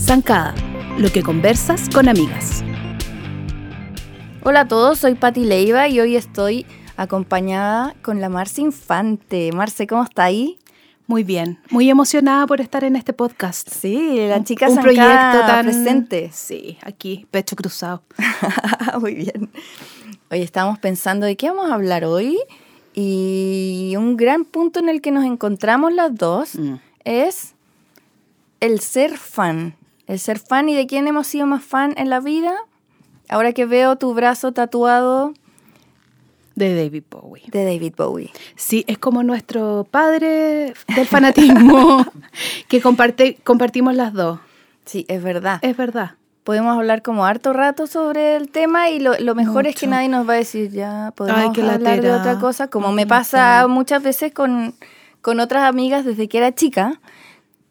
Zancada, lo que conversas con amigas. Hola a todos, soy Patti Leiva y hoy estoy acompañada con la Marce Infante. Marce, ¿cómo está ahí? Muy bien, muy emocionada por estar en este podcast. Sí, la chica un zancada proyecto tan presente. Sí, aquí, pecho cruzado. Muy bien. Hoy estábamos pensando de qué vamos a hablar hoy y un gran punto en el que nos encontramos las dos Mm. es el ser fan. El ser fan y de quién hemos sido más fan en la vida. Ahora que veo tu brazo tatuado De David Bowie. de David Bowie. Sí, es como nuestro padre del fanatismo que comparte, compartimos las dos. Sí, es verdad. Es verdad. Podemos hablar como harto rato sobre el tema y lo, lo mejor es que nadie nos va a decir ya podemos Ay, hablar de otra cosa, como me pasa muchas veces con, con otras amigas desde que era chica,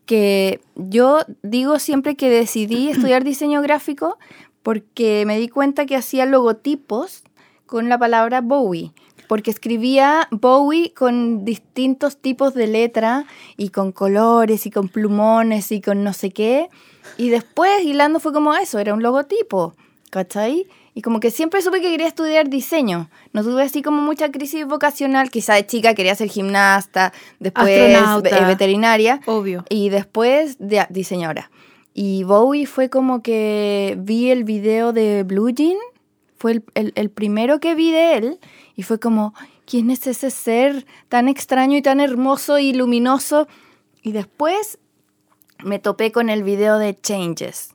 que yo digo siempre que decidí estudiar diseño gráfico porque me di cuenta que hacía logotipos con la palabra Bowie. Porque escribía Bowie con distintos tipos de letra y con colores y con plumones y con no sé qué. Y después hilando fue como eso, era un logotipo, ¿cachai? Y como que siempre supe que quería estudiar diseño. No tuve así como mucha crisis vocacional. Quizá de chica quería ser gimnasta, después eh, veterinaria Obvio. y después de, diseñadora. Y Bowie fue como que vi el video de Blue Jean, fue el, el- el primero que vi de él y fue como, ¿quién es ese ser tan extraño y tan hermoso y luminoso? Y después me topé con el video de Changes.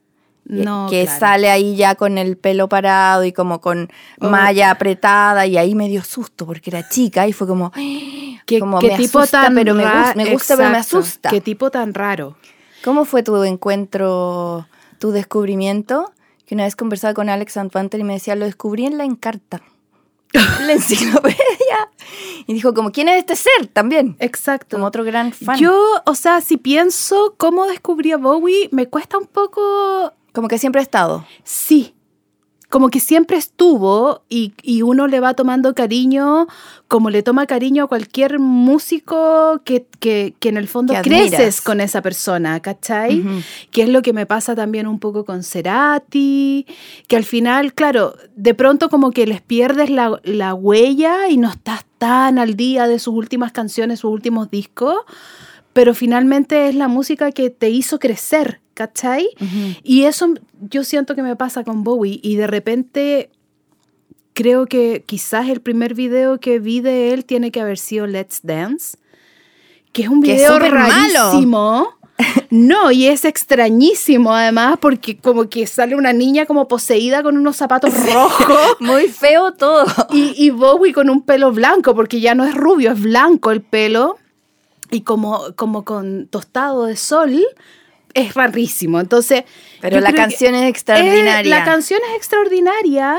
No, que claro. sale ahí ya con el pelo parado y como con Oh. malla apretada y ahí me dio susto porque era chica y fue como, ¿Qué, como qué me tipo asusta, tan pero me, ra- gus- me gusta, pero me asusta. Qué tipo tan raro. ¿Cómo fue tu encuentro, tu descubrimiento? Que una vez conversaba con Alex Antoine y me decía, lo descubrí en la Encarta, la enciclopedia. Y dijo, como, ¿quién es este ser? También, Exacto. como otro gran fan. Yo, o sea, si pienso cómo descubrí a Bowie, me cuesta un poco Como que siempre he estado. Sí, como que siempre estuvo y, y uno le va tomando cariño, como le toma cariño a cualquier músico que, que- que en el fondo creces con esa persona, ¿cachai? Ujú. Que es lo que me pasa también un poco con Cerati, que al final, claro, de pronto como que les pierdes la, la huella y no estás tan al día de sus últimas canciones, sus últimos discos, pero finalmente es la música que te hizo crecer, ¿cachai? Y eso yo siento que me pasa con Bowie y de repente creo que quizás el primer video que vi de él tiene que haber sido Let's Dance, que es un es video malo. rarísimo. No, y es extrañísimo además porque como que sale una niña como poseída con unos zapatos rojos Muy feo todo. y, y Bowie con un pelo blanco porque ya no es rubio, es blanco el pelo y como, como con tostado de sol. Es rarísimo. Entonces, Pero la canción es extraordinaria. eh, la canción es extraordinaria.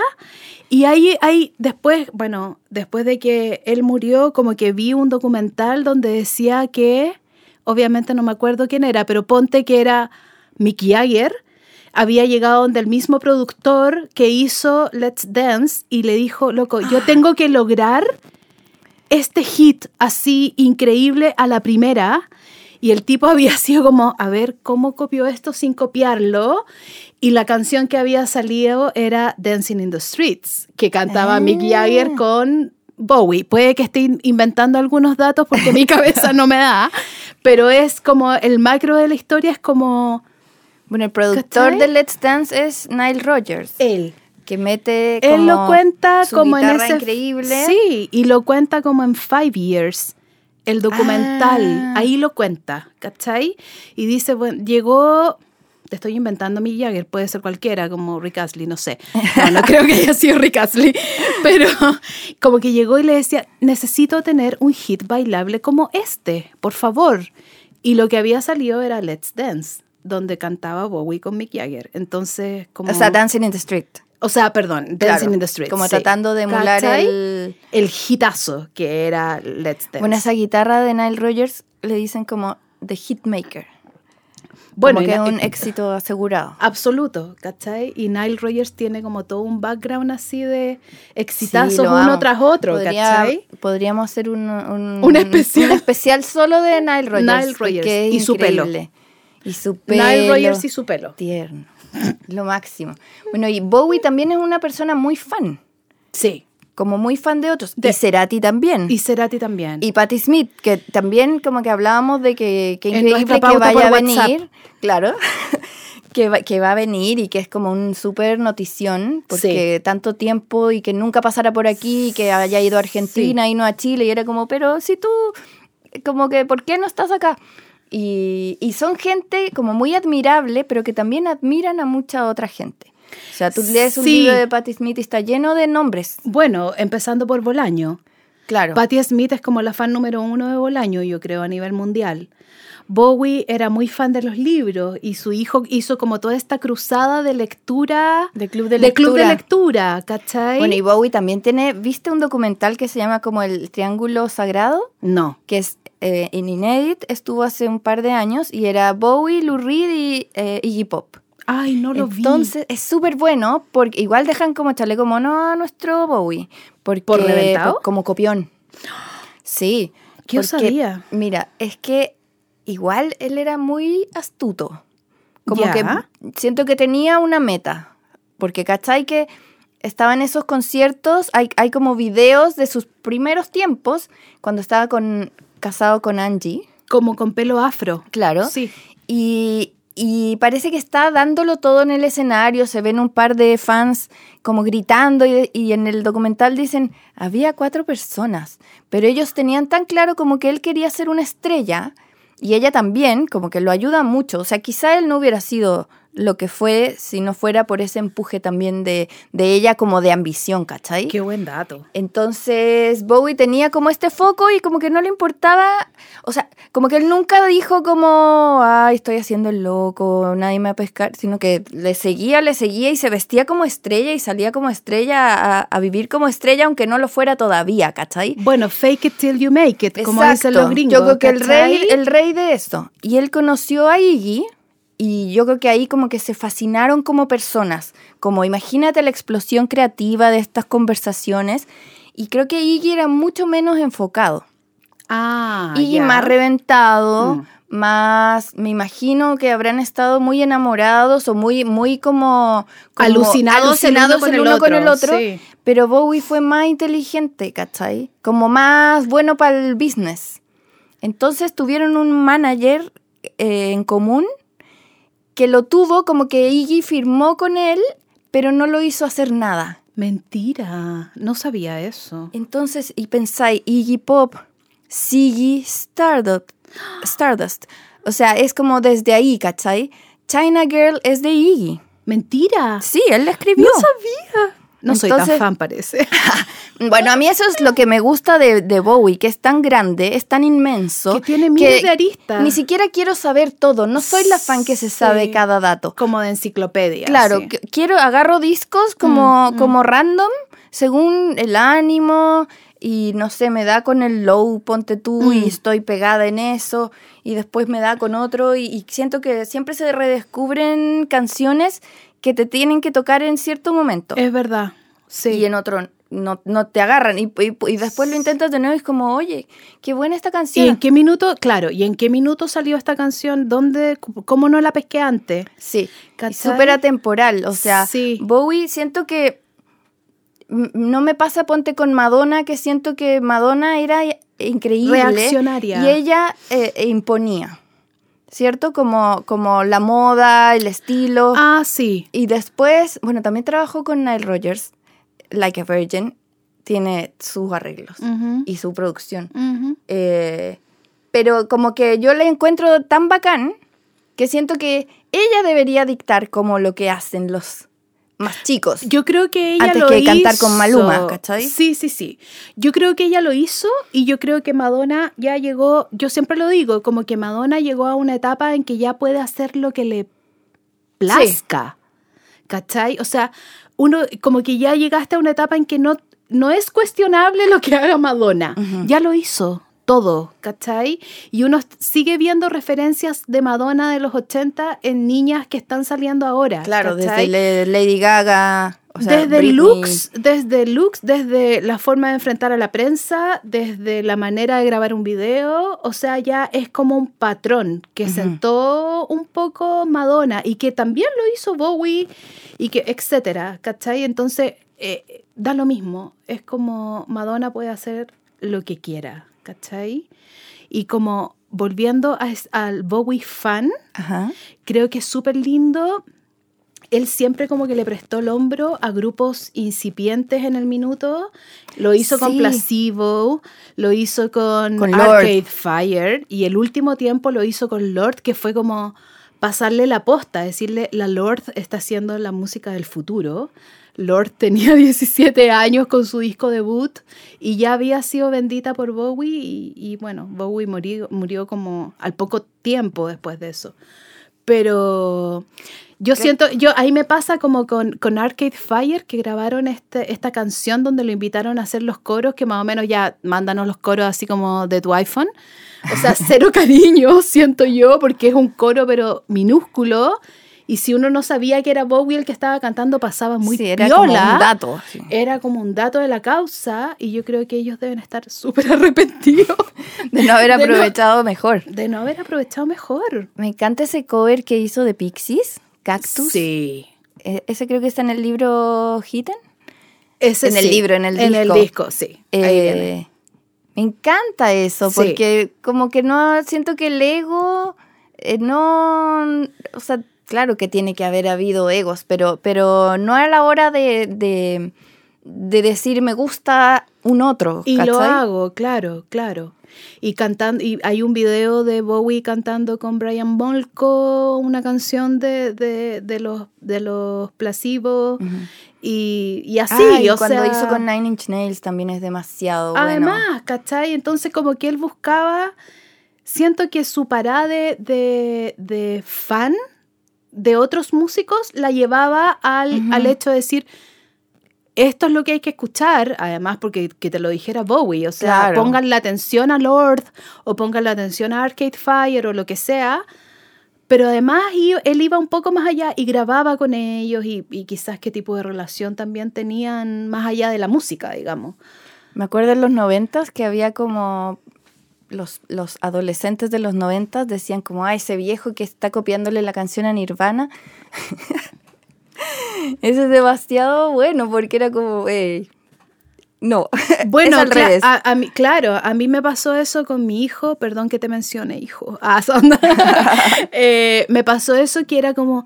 Y ahí, ahí, después, bueno, después de que él murió, como que vi un documental donde decía que, obviamente no me acuerdo quién era, pero ponte que era Mick Jagger, había llegado donde el mismo productor que hizo Let's Dance y le dijo, loco, yo tengo que lograr este hit así increíble a la primera. Y el tipo había sido como, a ver, ¿cómo copió esto sin copiarlo? Y la canción que había salido era Dancing in the Streets, que cantaba Mick Ah. Jagger con Bowie. Puede que esté in- inventando algunos datos porque mi cabeza no me da, pero es como el macro de la historia es como Bueno, el productor ¿Cachai? de Let's Dance es Nile Rogers, él. Que mete Él como lo cuenta su como en ese increíble. Sí, y lo cuenta como en Five Years. El documental, Ah. ahí lo cuenta, ¿cachai? Y dice, bueno, llegó, te estoy inventando mi Jagger, puede ser cualquiera, como Rick Astley, no sé. No, no creo que haya sido Rick Astley, pero como que llegó y le decía, necesito tener un hit bailable como este, por favor. Y lo que había salido era Let's Dance, donde cantaba Bowie con Mick Jagger. Entonces, como... O sea, Dancing in the Street. O sea, perdón, Dancing Claro, in the Street. Como sí. tratando de emular el... el hitazo que era Let's Dance. Bueno, esa guitarra de Nile Rogers le dicen como The Hitmaker. Bueno, que es un éxito asegurado. Absoluto, ¿cachai? Y Nile Rogers tiene como todo un background así de exitazos Sí, uno amo. tras otro, Podría- ¿cachai? Podríamos hacer un, un, Un especial. un especial solo de Nile Rogers. Nile es y su pelo. Y su pelo. Nile Rogers y su pelo. Tierno. Lo máximo. Bueno, y Bowie también es una persona muy fan. Sí. Como muy fan de otros. De- y Cerati también. Y Cerati también. Y Patti Smith, que también como que hablábamos de que, que En increíble que vaya a venir. Claro. que, va, que va a venir y que es como un súper notición, porque tanto tiempo y que nunca pasara por aquí, y que haya ido a Argentina y no a Chile, y era como, pero si tú, como que, ¿por qué no estás acá? Y, y son gente como muy admirable, pero que también admiran a mucha otra gente. O sea, tú lees un libro de Patti Smith y está lleno de nombres. Bueno, empezando por Bolaño. Claro. Patti Smith es como la fan número uno de Bolaño, yo creo, a nivel mundial. Bowie era muy fan de los libros y su hijo hizo como toda esta cruzada de lectura. De club de club de lectura. lectura, ¿cachai? Bueno, y Bowie también tiene, ¿viste un documental que se llama como El Triángulo Sagrado? No. Que es eh, en Inédit, estuvo hace un par de años y era Bowie, Lou Reed y eh, Iggy Pop. Ay, no lo Entonces es súper bueno porque igual dejan como chaleco mono a nuestro Bowie. Porque, ¿Por reventado? por- como copión. Sí. ¿Qué porque, sabía? Mira, es que igual él era muy astuto. Como que siento que tenía una meta. Porque, ¿cachai? Que estaba en esos conciertos, hay, hay como videos de sus primeros tiempos, cuando estaba con, casado con Angie. Como con pelo afro. Claro. Sí. Y, y parece que está dándolo todo en el escenario. Se ven un par de fans como gritando y, y en el documental dicen, había cuatro personas, pero ellos tenían tan claro como que él quería ser una estrella y ella también, como que lo ayuda mucho. O sea, quizá él no hubiera sido lo que fue si no fuera por ese empuje también de, de ella como de ambición, ¿cachai? Qué buen dato. Entonces Bowie tenía como este foco y como que no le importaba, o sea, como que él nunca dijo como, ay, estoy haciendo el loco, nadie me va a pescar, sino que le seguía, le seguía y se vestía como estrella y salía como estrella a, a vivir como estrella aunque no lo fuera todavía, ¿cachai? Bueno, fake it till you make it, como dicen los gringos. Yo creo que el rey, el rey de esto. Y él conoció a Iggy y yo creo que ahí como que se fascinaron como personas. Como imagínate la explosión creativa de estas conversaciones. Y creo que Iggy era mucho menos enfocado. Ah, Iggy más reventado, Mm. más, me imagino que habrán estado muy enamorados o muy, muy como, como Alucinados alucinados con el el uno con el otro, otro. sí. Pero Bowie fue más inteligente, ¿cachai? Como más bueno para el business. Entonces tuvieron un manager eh, en común que lo tuvo como que Iggy firmó con él, pero no lo hizo hacer nada. Mentira, no sabía eso. Entonces, y pensáis, Iggy Pop, Ziggy Stardust, Stardust. O sea, es como desde ahí, ¿cachai? China Girl es de Iggy. Mentira. Sí, él la escribió. No sabía. No soy tan fan, parece. Bueno, a mí eso es lo que me gusta de, de Bowie, que es tan grande, es tan inmenso. Que tiene miles de aristas. Ni siquiera quiero saber todo. No soy la fan que se sabe Sí. cada dato. Como de enciclopedia. Claro, sí. que- quiero, agarro discos como, Mm, como random, según el ánimo, y no sé, me da con el low, ponte tú, y Mm. estoy pegada en eso, y después me da con otro, y, y siento que siempre se redescubren canciones que te tienen que tocar en cierto momento, Es verdad. Sí. y en otro no, no te agarran, y, y- y después lo intentas de nuevo y es como, oye, qué buena esta ¿Y canción. en qué minuto? Claro, ¿y en qué minuto salió esta canción? ¿Dónde? ¿Cómo no la pesqué antes? Sí, y súper atemporal. O sea, Sí. Bowie siento que no me pasa ponte con Madonna, que siento que Madonna era increíble. Reaccionaria. Y ella eh, imponía, ¿cierto? Como, como la moda, el estilo. Ah, sí. Y después, bueno, también trabajó con Nile Rogers, Like a Virgin, tiene sus arreglos y su producción. Eh, pero como que yo la encuentro tan bacán que siento que ella debería dictar como lo que hacen los más chicos. Yo creo que ella Antes lo que hizo. cantar con Maluma, ¿cachai? Sí, sí, sí. Yo creo que ella lo hizo y yo creo que Madonna ya llegó, yo siempre lo digo, como que Madonna llegó a una etapa en que ya puede hacer lo que le plazca. ¿Cachai? O sea, uno como que ya llegaste a una etapa en que no, no es cuestionable lo que haga Madonna. Ya lo hizo. Todo, ¿cachai? Y uno sigue viendo referencias de Madonna de los 80 en niñas que están saliendo ahora. Claro, ¿cachai? desde Lady Gaga. o sea, desde Britney. looks, desde looks, desde la forma de enfrentar a la prensa, desde la manera de grabar un video, o sea, ya es como un patrón que sentó un poco Madonna y que también lo hizo Bowie y que etcétera, ¿cachai? Entonces, eh, da lo mismo, es como Madonna puede hacer lo que quiera, ¿cachai? Y como volviendo a al Bowie fan, Ajá. creo que es súper lindo. Él siempre como que le prestó el hombro a grupos incipientes en el minuto. Lo hizo con. Placebo, lo hizo con, Con Lord. Arcade Fire y el último tiempo lo hizo con Lord, que fue como pasarle la posta, decirle, la Lord está haciendo la música del futuro. Lord tenía 17 años con su disco debut y ya había sido bendita por Bowie y, y bueno, Bowie murió, murió como al poco tiempo después de eso. Pero yo siento, yo ahí me pasa como con, con Arcade Fire, que grabaron este, esta canción donde lo invitaron a hacer los coros, que más o menos ya mándanos los coros así como de tu iPhone. O sea, cero cariño, siento yo, porque es un coro pero minúsculo. Y si uno no sabía que era Bowie el que estaba cantando, pasaba muy sí, era como un dato. sí. Era como un dato de la causa y yo creo que ellos deben estar súper arrepentidos De no haber De no- aprovechado mejor. de no haber aprovechado mejor. Me encanta ese cover que hizo de Pixies, Cactus. Sí. E- Ese creo que está en el libro Hidden. Ese En el libro, en el En el disco. disco, sí. Ahí Eh, viene. me encanta eso, Sí. porque como que no siento que el ego eh, no, o sea, claro que tiene que haber habido egos, pero, pero no a la hora de, de, de decir me gusta un otro. Y lo hago, claro, claro. Y cantando, y hay un video de Bowie cantando con Brian Molko una canción de, de, de los de los y, y así, o cuando sea, hizo con Nine Inch Nails también es demasiado Además, bueno. ¿cachai? Entonces como que él buscaba, siento que su parada de, de fan de otros músicos la llevaba al, al hecho de decir, esto es lo que hay que escuchar, además porque que te lo dijera Bowie, o sea, Claro. pongan la atención a Lord o pongan la atención a Arcade Fire o lo que sea. Pero además él iba un poco más allá y grababa con ellos y, y quizás qué tipo de relación también tenían más allá de la música, digamos. Me acuerdo en los noventas que había como los, los adolescentes de los noventas decían como, ah, ese viejo que está copiándole la canción a Nirvana. Ese es demasiado bueno porque era como, "Ey, no. Bueno, es al revés. A, a mí, claro, a mí me pasó eso con mi hijo, perdón que te mencione, hijo. Ah, son- Eh, me pasó eso que era como,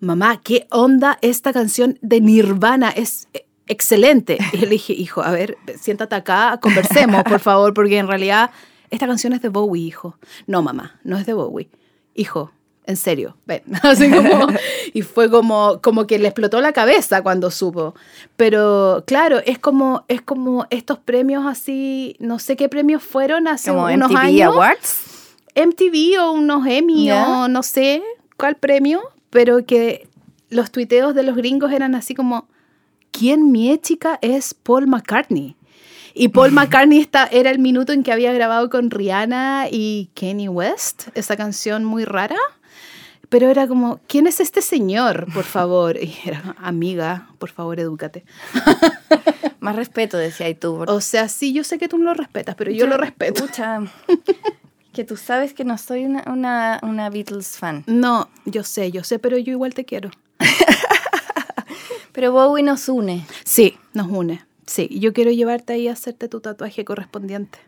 mamá, ¿qué onda esta canción de Nirvana? Es eh, excelente. Y le dije, hijo, a ver, siéntate acá, conversemos, por favor, porque en realidad esta canción es de Bowie, hijo. No, mamá, no es de Bowie. Hijo, en serio, ven. Así como, y fue como, como que le explotó la cabeza cuando supo. Pero claro, es como, es como estos premios así, no sé qué premios fueron hace como unos MTV años. Awards. MTV o unos Emmy o no sé cuál premio, pero que los tuiteos de los gringos eran así como, ¿quién mi chica es Paul McCartney? Y Paul McCartney está, era el minuto en que había grabado con Rihanna y Kanye West, esa canción muy rara. Pero era como, ¿quién es este señor? Por favor. Y era, amiga, por favor, edúcate. Más respeto, decía y tú. por- O sea, sí, yo sé que tú no lo respetas, pero yo lo respeto. Pucha, que tú sabes que no soy una, una, una Beatles fan. No, yo sé, yo sé, pero yo igual te quiero. Pero Bowie nos une. Sí, nos une. Sí, yo quiero llevarte ahí a hacerte tu tatuaje correspondiente.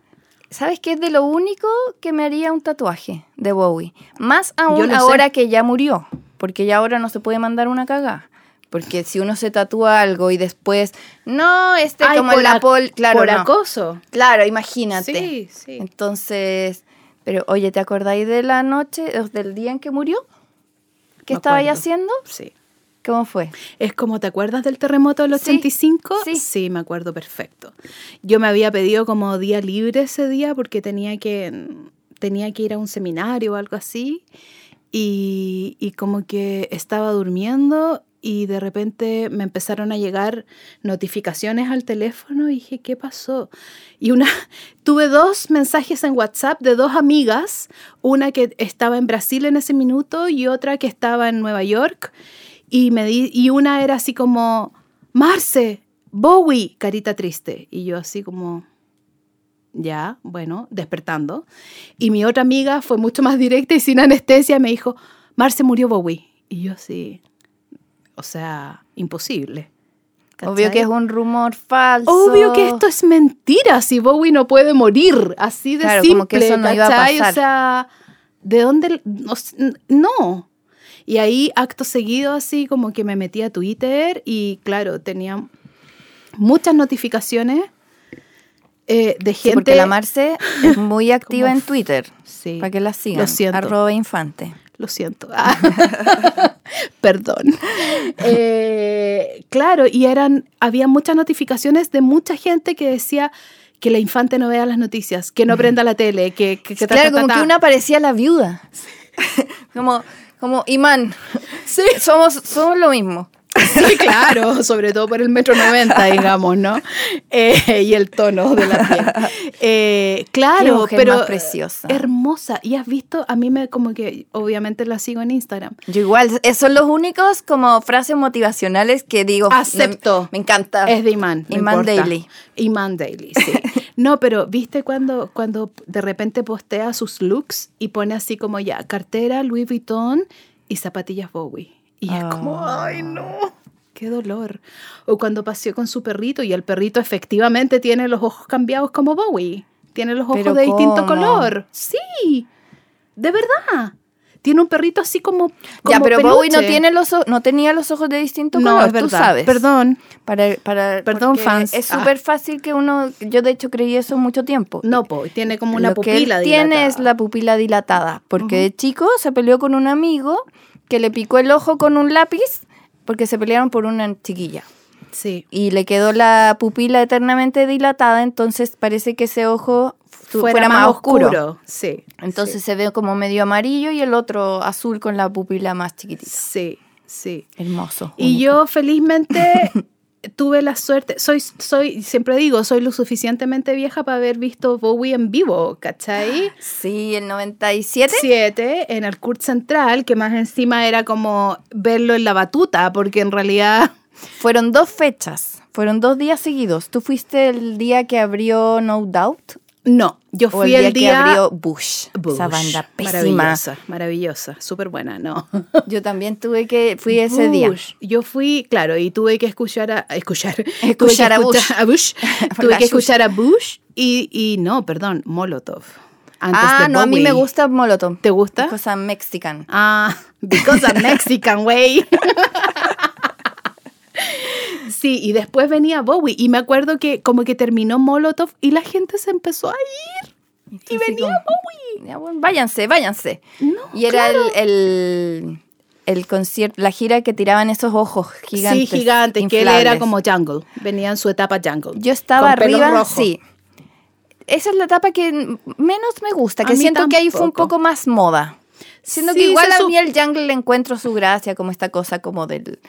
¿Sabes qué es de lo único que me haría un tatuaje de Bowie? Más aún ahora sé. que ya murió, porque ya ahora no se puede mandar una cagada. Porque si uno se tatúa algo y después, no, este Ay, como por la pol, claro, por no. acoso. Claro, imagínate. Sí, sí. Entonces, pero oye, ¿te acordáis de la noche, del día en que murió? ¿Qué Me estaba ahí haciendo? Sí. ¿Cómo fue? Es como, ¿te acuerdas del terremoto del Sí, 85? sí. me acuerdo perfecto. Yo me había pedido como día libre ese día porque tenía que, tenía que ir a un seminario o algo así. Y, y como que estaba durmiendo y de repente me empezaron a llegar notificaciones al teléfono y dije, ¿qué pasó? Y una, tuve dos mensajes en WhatsApp de dos amigas, una que estaba en Brasil en ese minuto y otra que estaba en Nueva York. Y, me di, y una era así como, Marce, Bowie, carita triste. Y yo así como, ya, bueno, despertando. Y mi otra amiga fue mucho más directa y sin anestesia me dijo, Marce murió Bowie. Y yo así, o sea, imposible. Obvio ¿Cachai? que es un rumor falso. Obvio que esto es mentira, si Bowie no puede morir, así de Claro, simple, como que eso no iba a ¿cachai? pasar. O sea, ¿de dónde? No. Y ahí, acto seguido, así como que me metí a Twitter y claro, tenía muchas notificaciones eh, de Sí, gente... porque la Marce es muy activa Como en Twitter. Sí, Para que la sigan. Lo siento. Arroba infante. Lo siento. Perdón. Eh, claro, y eran, había muchas notificaciones de mucha gente que decía que la infante no vea las noticias, que no prenda la tele, que, que, claro, ta, ta, como que una parecía la viuda. como, como imán. Sí. Somos, somos lo mismo. Sí, claro, sobre todo por el metro 90, digamos, ¿no? Eh, y el tono de la piel. Eh, claro, mujer pero más preciosa. hermosa. Y has visto, a mí me como que, obviamente la sigo en Instagram. Yo igual, esos son los únicos como frases motivacionales que digo. Acepto. Me, me encanta. Es de Iman. Iman. Daily. Iman Daily, sí. No, pero viste cuando, cuando de repente postea sus looks y pone así como ya, cartera Louis Vuitton y zapatillas Bowie. Y es como, Ah. ay, no, qué dolor. O cuando paseó con su perrito y el perrito efectivamente tiene los ojos cambiados como Bowie. Tiene los ojos ¿Pero de distinto color. Sí, de verdad. Tiene un perrito así como. ya, pero Bowie no, peluche. tiene los, no tenía los ojos de distinto No, color, es verdad. tú sabes. Perdón. Para, para, Perdón, fans. Es Ah. súper fácil que uno. Yo, de hecho, creí eso mucho tiempo. No, po, tiene como una Lo que él pupila tiene dilatada. es la pupila dilatada, porque Ujú. de chico se peleó con un amigo que le picó el ojo con un lápiz porque se pelearon por una chiquilla Sí. y le quedó la pupila eternamente dilatada, entonces parece que ese ojo fu- fuera, más, oscuro. Sí. Entonces se ve como medio amarillo y el otro azul con la pupila más chiquitita. Sí, sí. Hermoso. Y único. yo felizmente tuve la suerte, soy, soy, siempre digo, soy lo suficientemente vieja para haber visto Bowie en vivo, ¿cachai? Sí, el 97. Siete en el Kurt Central, que más encima era como verlo en la batuta, porque en realidad Fueron dos fechas, fueron dos días seguidos. ¿Tú fuiste el día que abrió No Doubt? No, yo ¿O fui el día, el que abrió Bush? Bush. Esa banda pésima. Maravillosa, maravillosa, súper buena, no. Yo también tuve que, fui ese día. Yo fui, claro, y tuve que escuchar a escuchar, Escuchar a Bush. a tuve que escuchar a Bush y, y no, perdón, Molotov. Antes ah, no, a mí me gusta Molotov. ¿Te gusta? Cosa mexican. Ah, because I'm Mexican, way. Sí, y después venía Bowie y me acuerdo que como que terminó Molotov y la gente se empezó a ir. Y venía como, Bowie. váyanse, váyanse. No, y era claro. el, el, el concierto, la gira que tiraban esos ojos gigantes. sí, gigante, que él era como jungle, venía en su etapa jungle. Yo estaba con arriba, sí. Esa es la etapa que menos me gusta, que siento que ahí fue un poco más moda. Siento Sí, que igual a mí el jungle le encuentro su gracia, como esta cosa como del...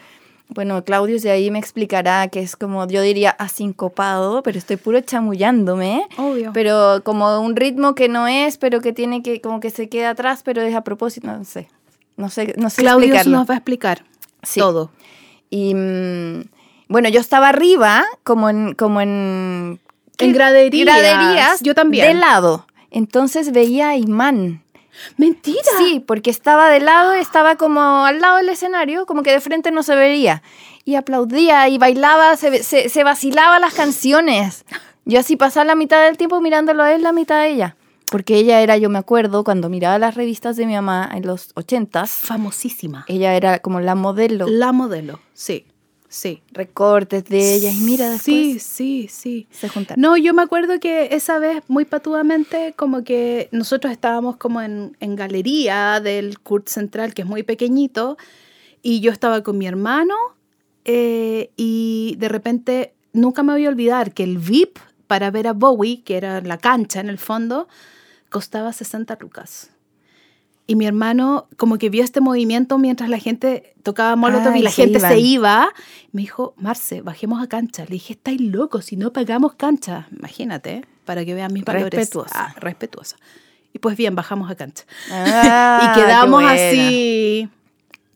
Bueno, Claudio de ahí me explicará que es como, yo diría, asincopado, pero estoy puro chamullándome. Obvio. Pero como un ritmo que no es, pero que tiene que, como que se queda atrás, pero es a propósito, no sé. No sé, no sé Claudio explicarlo. nos va a explicar Sí. todo. Y mm, bueno, yo estaba arriba, como en, como en, En graderías. graderías, Yo también. De lado. Entonces veía a Imán. Mentira. Sí, porque estaba de lado, estaba como al lado del escenario, como que de frente no se veía. Y aplaudía y bailaba, se, se, se vacilaba las canciones. Yo así pasaba la mitad del tiempo mirándolo a él, la mitad a ella. Porque ella era, yo me acuerdo, cuando miraba las revistas de mi mamá en los ochentas, Famosísima. ella era como la modelo. La modelo. Sí, sí. recortes de ella y mira después Sí, sí, sí. se juntaron. No, yo me acuerdo que esa vez, muy patudamente, como que nosotros estábamos como en, en galería del Kurt Central, que es muy pequeño, y yo estaba con mi hermano, eh, y de repente nunca me voy a olvidar que el VIP para ver a Bowie, que era la cancha en el fondo, costaba 60 lucas. Y mi hermano como que vio este movimiento mientras la gente tocaba Molotov y Ay, la gente iban. se iba. Me dijo, Marce, bajemos a cancha. Le dije, estáis locos, si no pagamos cancha. Imagínate, para que vean mis valores. Respetuosa. Ah, respetuosa. Y pues bien, bajamos a cancha. Ah, y quedamos así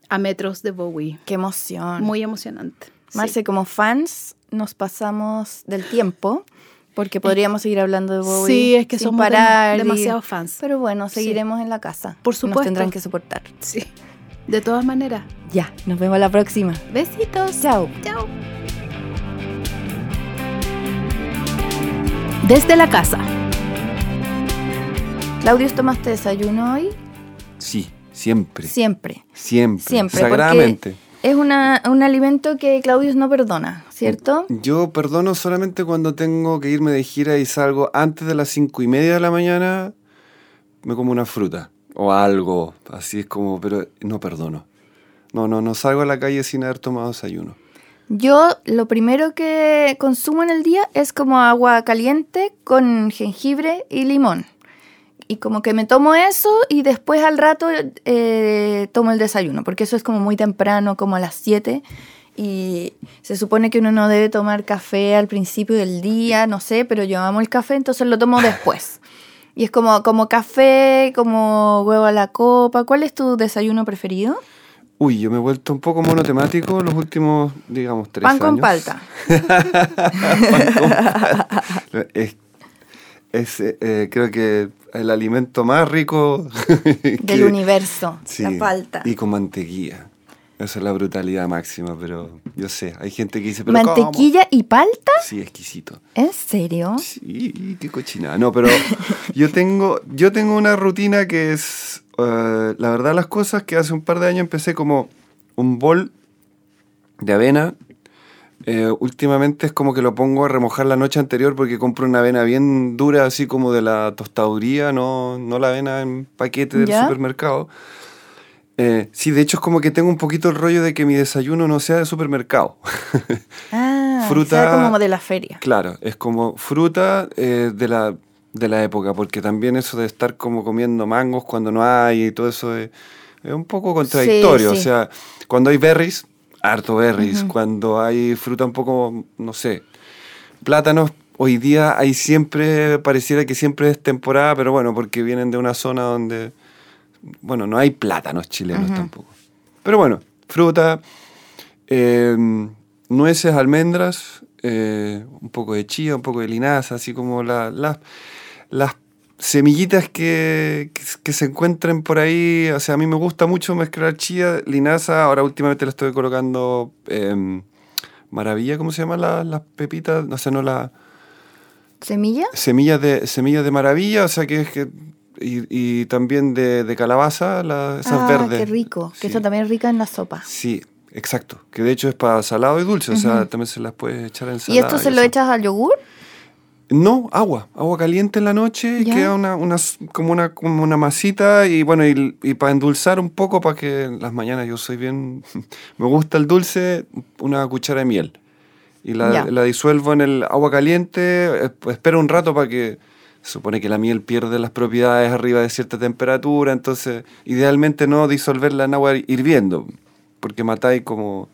a metros de Bowie. Qué emoción. Muy emocionante. Sí. Marce, como fans, nos pasamos del tiempo porque podríamos seguir hablando de Bowie. Sí, es que sin somos parar dem- y- demasiados fans. Pero bueno, Sí. seguiremos en la casa. Por Nos supuesto. tendrán que soportar. Sí. De todas maneras. Ya, nos vemos la próxima. Besitos. Chao. Chao. Desde la casa. Claudius, ¿tomaste desayuno hoy? Sí, siempre. Siempre. Siempre. Siempre. Sagradamente. Es una, un alimento que Claudius no perdona, ¿cierto? Yo perdono solamente cuando tengo que irme de gira y salgo antes de las cinco y media de la mañana, me como una fruta o algo, así es como, pero no perdono. No, no, no salgo a la calle sin haber tomado desayuno. Yo lo primero que consumo en el día es como agua caliente con jengibre y limón. Y como que me tomo eso y después al rato eh, tomo el desayuno, porque eso es como muy temprano, como a las 7. Y se supone que uno no debe tomar café al principio del día, no sé, pero yo amo el café, entonces lo tomo después. Y es como, como café, como huevo a la copa. ¿Cuál es tu desayuno preferido? Uy, yo me he vuelto un poco monotemático los últimos, digamos, tres Pan años. con palta. Pan con palta. Es, es, eh, creo que el alimento más rico Del universo, Sí, la palta. Y con mantequilla. Esa es la brutalidad máxima, pero yo sé, hay gente que dice, pero ¿cómo? ¿Mantequilla y palta? Sí, exquisito. ¿En serio? Sí, qué cochinada. No, pero yo tengo, yo tengo una rutina que es, eh, la verdad, las cosas que hace un par de años empecé como un bol de avena. Eh, últimamente es como que lo pongo a remojar la noche anterior porque compro una avena bien dura, así como de la tostaduría, no, no la avena en paquete del ¿Ya? supermercado. Eh, sí, de hecho es como que tengo un poquito el rollo de que mi desayuno no sea de supermercado. Ah, Fruta- sea, como de la feria. Claro, es como fruta eh, de, la, de la época, porque también eso de estar como comiendo mangos cuando no hay y todo eso es, es un poco contradictorio. sí. O sea, cuando hay berries, harto berries. Cuando hay fruta un poco, no sé, plátanos, hoy día hay siempre, pareciera que siempre es temporada, pero bueno, porque vienen de una zona donde, bueno, no hay plátanos chilenos tampoco. Pero bueno, fruta, eh, nueces, almendras, eh, un poco de chía, un poco de linaza, así como la- la- las semillitas que, que, que se encuentren por ahí. O sea, a mí me gusta mucho mezclar chía, linaza. Ahora últimamente le estoy colocando eh, maravilla, ¿cómo se llaman la- las pepitas? No sé, no la ¿Semilla? semillas de semillas de maravilla, o sea que es que y, y también de, de calabaza, la- esas ah, verdes. qué rico. Que Sí. eso también es rica en la sopa. Sí, exacto. Que de hecho es para salado y dulce, o sea, también se las puedes echar en ¿Y ensalada. esto se lo eso. echas al yogur? No, agua, agua caliente en la noche y Ya. queda una, una como, una, como una masita y bueno, y, y para endulzar un poco, para que en las mañanas yo soy bien, me gusta el dulce, una cuchara de miel. Y la, la disuelvo en el agua caliente, espero un rato para que, se supone que la miel pierde las propiedades arriba de cierta temperatura, entonces idealmente no disolverla en agua hirviendo, porque matáis como,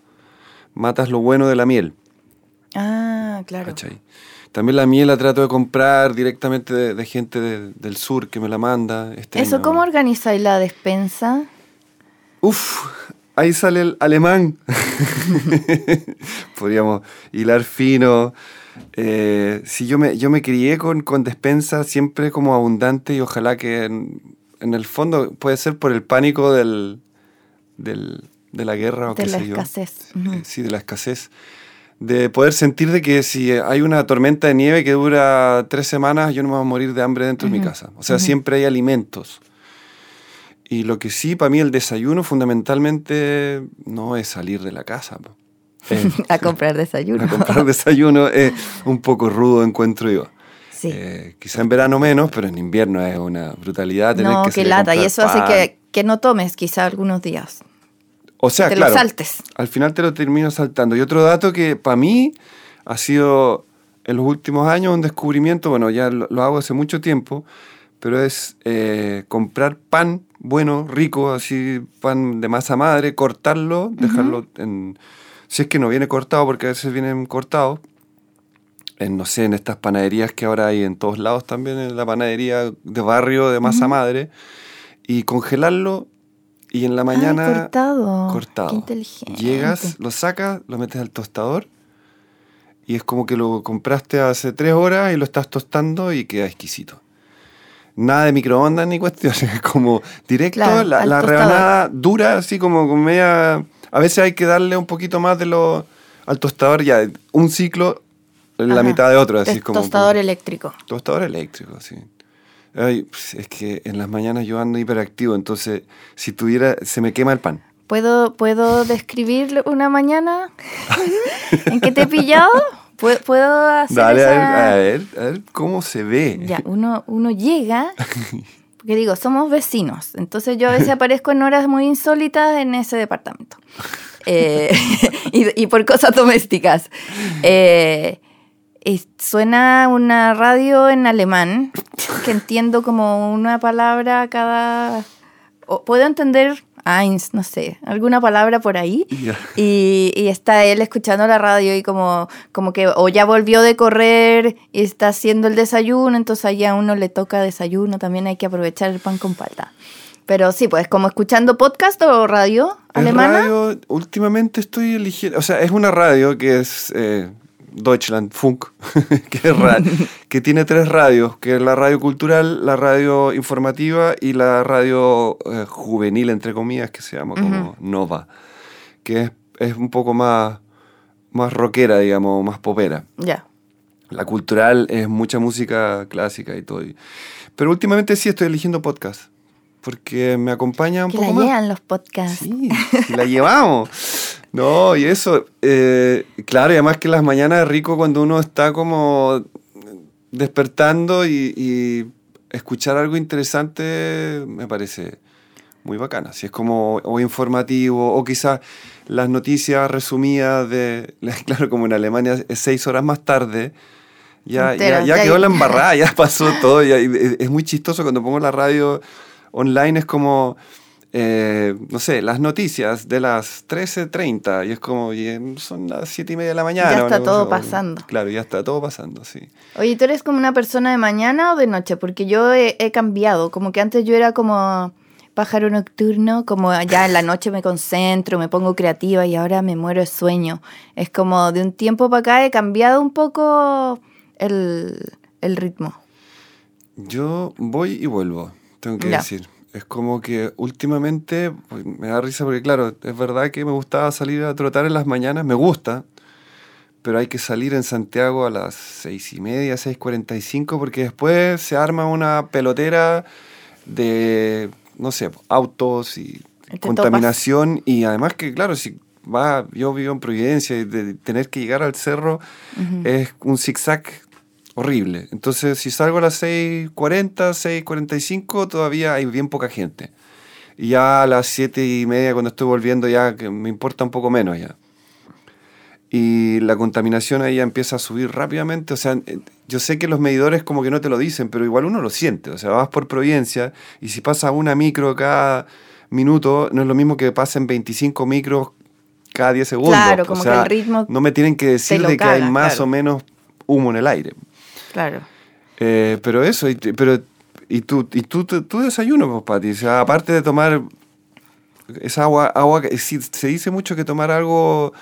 matas lo bueno de la miel. Ah, claro. ¿cachai? También la miel la trato de comprar directamente de, de gente de- del sur que me la manda. Este ¿Eso cómo organizáis la despensa? Uf, ahí sale el alemán. Podríamos hilar fino. Eh, sí, yo me, yo me crié con, con despensa siempre como abundante y ojalá que en, en el fondo puede ser por el pánico del, del- de la guerra o De qué la sé yo. escasez. Eh. Sí, de la escasez. De poder sentir de que si hay una tormenta de nieve que dura tres semanas, yo no me voy a morir de hambre dentro de mi casa. O sea, siempre hay alimentos. Y lo que sí, para mí el desayuno fundamentalmente no es salir de la casa. Eh, a comprar desayuno. a comprar desayuno es un poco rudo, encuentro yo. Sí. Eh, quizá en verano menos, pero en invierno es una brutalidad tener no, que qué lata. Y eso hace que, que no tomes quizá algunos días. O sea, te claro, lo saltes. al final te lo termino saltando. Y otro dato que para mí ha sido en los últimos años un descubrimiento, bueno, ya lo, lo hago hace mucho tiempo, pero es eh, comprar pan bueno, rico, así pan de masa madre, cortarlo, dejarlo en... Si es que no viene cortado, porque a veces vienen cortados, en, no sé, en estas panaderías que ahora hay en todos lados también, en la panadería de barrio de masa madre, y congelarlo y en la mañana... Cortado. Cortado. Qué inteligente. Llegas, lo sacas, lo metes al tostador y es como que lo compraste hace tres horas y lo estás tostando y queda exquisito. Nada de microondas ni cuestiones, es como directo, Claro, la, rebanada dura, así como con media... A veces hay que darle un poquito más de lo al tostador, ya un ciclo, la Ajá. mitad de otro, así Es como... tostador eléctrico. Tostador eléctrico, sí. Ay, pues, es que en las mañanas yo ando hiperactivo, entonces si tuviera, se me quema el pan. ¿Puedo, ¿Puedo describir una mañana en que te he pillado? ¿Puedo, hacer Dale, a ver, esa- a ver, a ver cómo se ve. Ya, uno, uno llega, porque digo, somos vecinos, entonces yo a veces aparezco en horas muy insólitas en ese departamento. Eh, y, y por cosas domésticas. Eh, suena una radio en alemán, que entiendo como una palabra cada... o puedo entender eins, no sé, alguna palabra por ahí. Ya. Y, y está él escuchando la radio y como, como que o ya volvió de correr y está haciendo el desayuno, entonces ahí a uno le toca desayuno, también hay que aprovechar el pan con palta. Pero sí, pues como escuchando podcast o radio Es alemana. radio, últimamente estoy eligiendo, o sea, es una radio que es eh, Deutschland Funk, que, es que tiene tres radios, que es la radio cultural, la radio informativa y la radio eh, juvenil, entre comillas, que se llama como Nova, que es, es un poco más, más rockera, digamos, más popera. Ya. La cultural es mucha música clásica y todo. Pero últimamente sí estoy eligiendo podcast. Porque me acompaña un Que poco la más. llevan los podcasts. Sí la llevamos. No, y eso, eh, claro, y además que las mañanas es rico cuando uno está como despertando y, y escuchar algo interesante me parece muy bacana. Si es como o informativo o quizás las noticias resumidas de, claro, como en Alemania es seis horas más tarde. Ya, ya, Entero, ya ya- quedó la embarrada, ya pasó todo. ya- es muy chistoso cuando pongo la radio online, es como, eh, no sé, las noticias de las 13.30 y es como, y, eh, son las 7 y media de la mañana. Ya está todo cosa, pasando. Claro, ya está todo pasando, sí. Oye, ¿tú eres como una persona de mañana o de noche? Porque yo he, he cambiado, como que antes yo era como pájaro nocturno, como ya en la noche me concentro, me pongo creativa y ahora me muero de sueño. Es como de un tiempo para acá he cambiado un poco el, el ritmo. Yo voy y vuelvo, tengo que Ya. decir. Es como que últimamente pues, me da risa porque, claro, es verdad que me gustaba salir a trotar en las mañanas, me gusta, pero hay que salir en Santiago a las seis y media, seis cuarenta y cinco, porque después se arma una pelotera de, no sé, autos y contaminación. Y además que, claro, si va, yo vivo en Providencia y de tener que llegar al cerro es un zigzag horrible. Entonces, si salgo a las 6.40, 6.45, todavía hay bien poca gente. Y ya a las 7 y media, cuando estoy volviendo, ya me importa un poco menos ya. Y la contaminación ahí ya empieza a subir rápidamente. O sea, eh, yo sé que los medidores como que no te lo dicen, pero igual uno lo siente. O sea, vas por Providencia y si pasa una micro cada minuto, no es lo mismo que pasen 25 micros cada 10 segundos. Claro, O como sea, que el ritmo No me tienen que decir de que hay más claro. o menos humo en el aire. Claro. Eh, pero eso, y, pero, y tú, y tú, tú, tú desayuno, pues, Pati. O sea, aparte de tomar esa agua, agua se dice mucho que tomar algo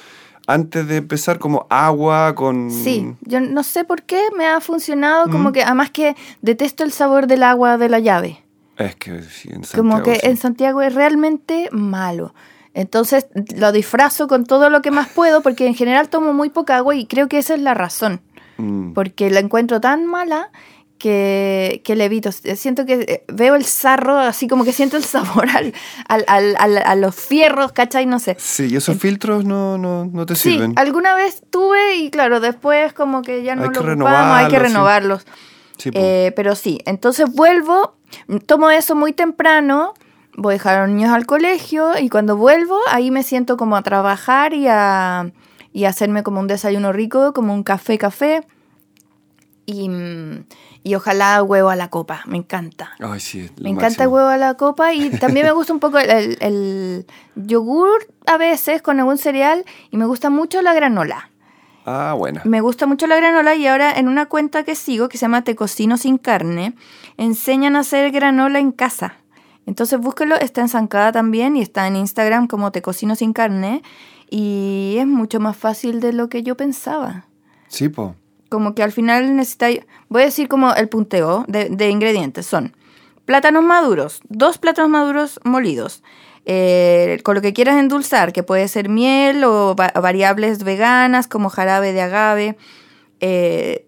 antes de empezar, como agua con... Sí, yo no sé por qué me ha funcionado, como Mm. que además que detesto el sabor del agua de la llave. Es que sí, en como que sí. en Santiago es realmente malo. Entonces lo disfrazo con todo lo que más puedo porque en general tomo muy poca agua y creo que esa es la razón. Mm. Porque la encuentro tan mala que, que le evito. Siento que eh, veo el sarro, así como que siento el sabor al, al- al- al- a los fierros, ¿cachai? No sé. Sí, y esos filtros no, no, no te Sí, sirven. alguna vez tuve y claro, después como que ya no Hay lo ocupamos, hay que renovarlos, sí. Sí. Eh, pero sí, entonces vuelvo, tomo eso muy temprano, voy a dejar a los niños al colegio y cuando vuelvo ahí me siento como a trabajar y a, y hacerme como un desayuno rico, como un café café. y, mm, y ojalá huevo a la copa, me encanta. Ay, sí. Me encanta el huevo a la copa y también me gusta un poco el, el- el yogur a veces con algún cereal y me gusta mucho la granola. Ah, bueno. Me gusta mucho la granola y ahora en una cuenta que sigo que se llama Te Cocino Sin Carne, enseñan a hacer granola en casa. Entonces búsquelo, está en Zancada también y está en Instagram como Te Cocino Sin Carne y es mucho más fácil de lo que yo pensaba. Sí, po. Como que al final necesitáis, voy a decir como el punteo de, de ingredientes, son plátanos maduros, dos plátanos maduros molidos, eh, con lo que quieras endulzar, que puede ser miel o va- variables veganas como jarabe de agave, eh,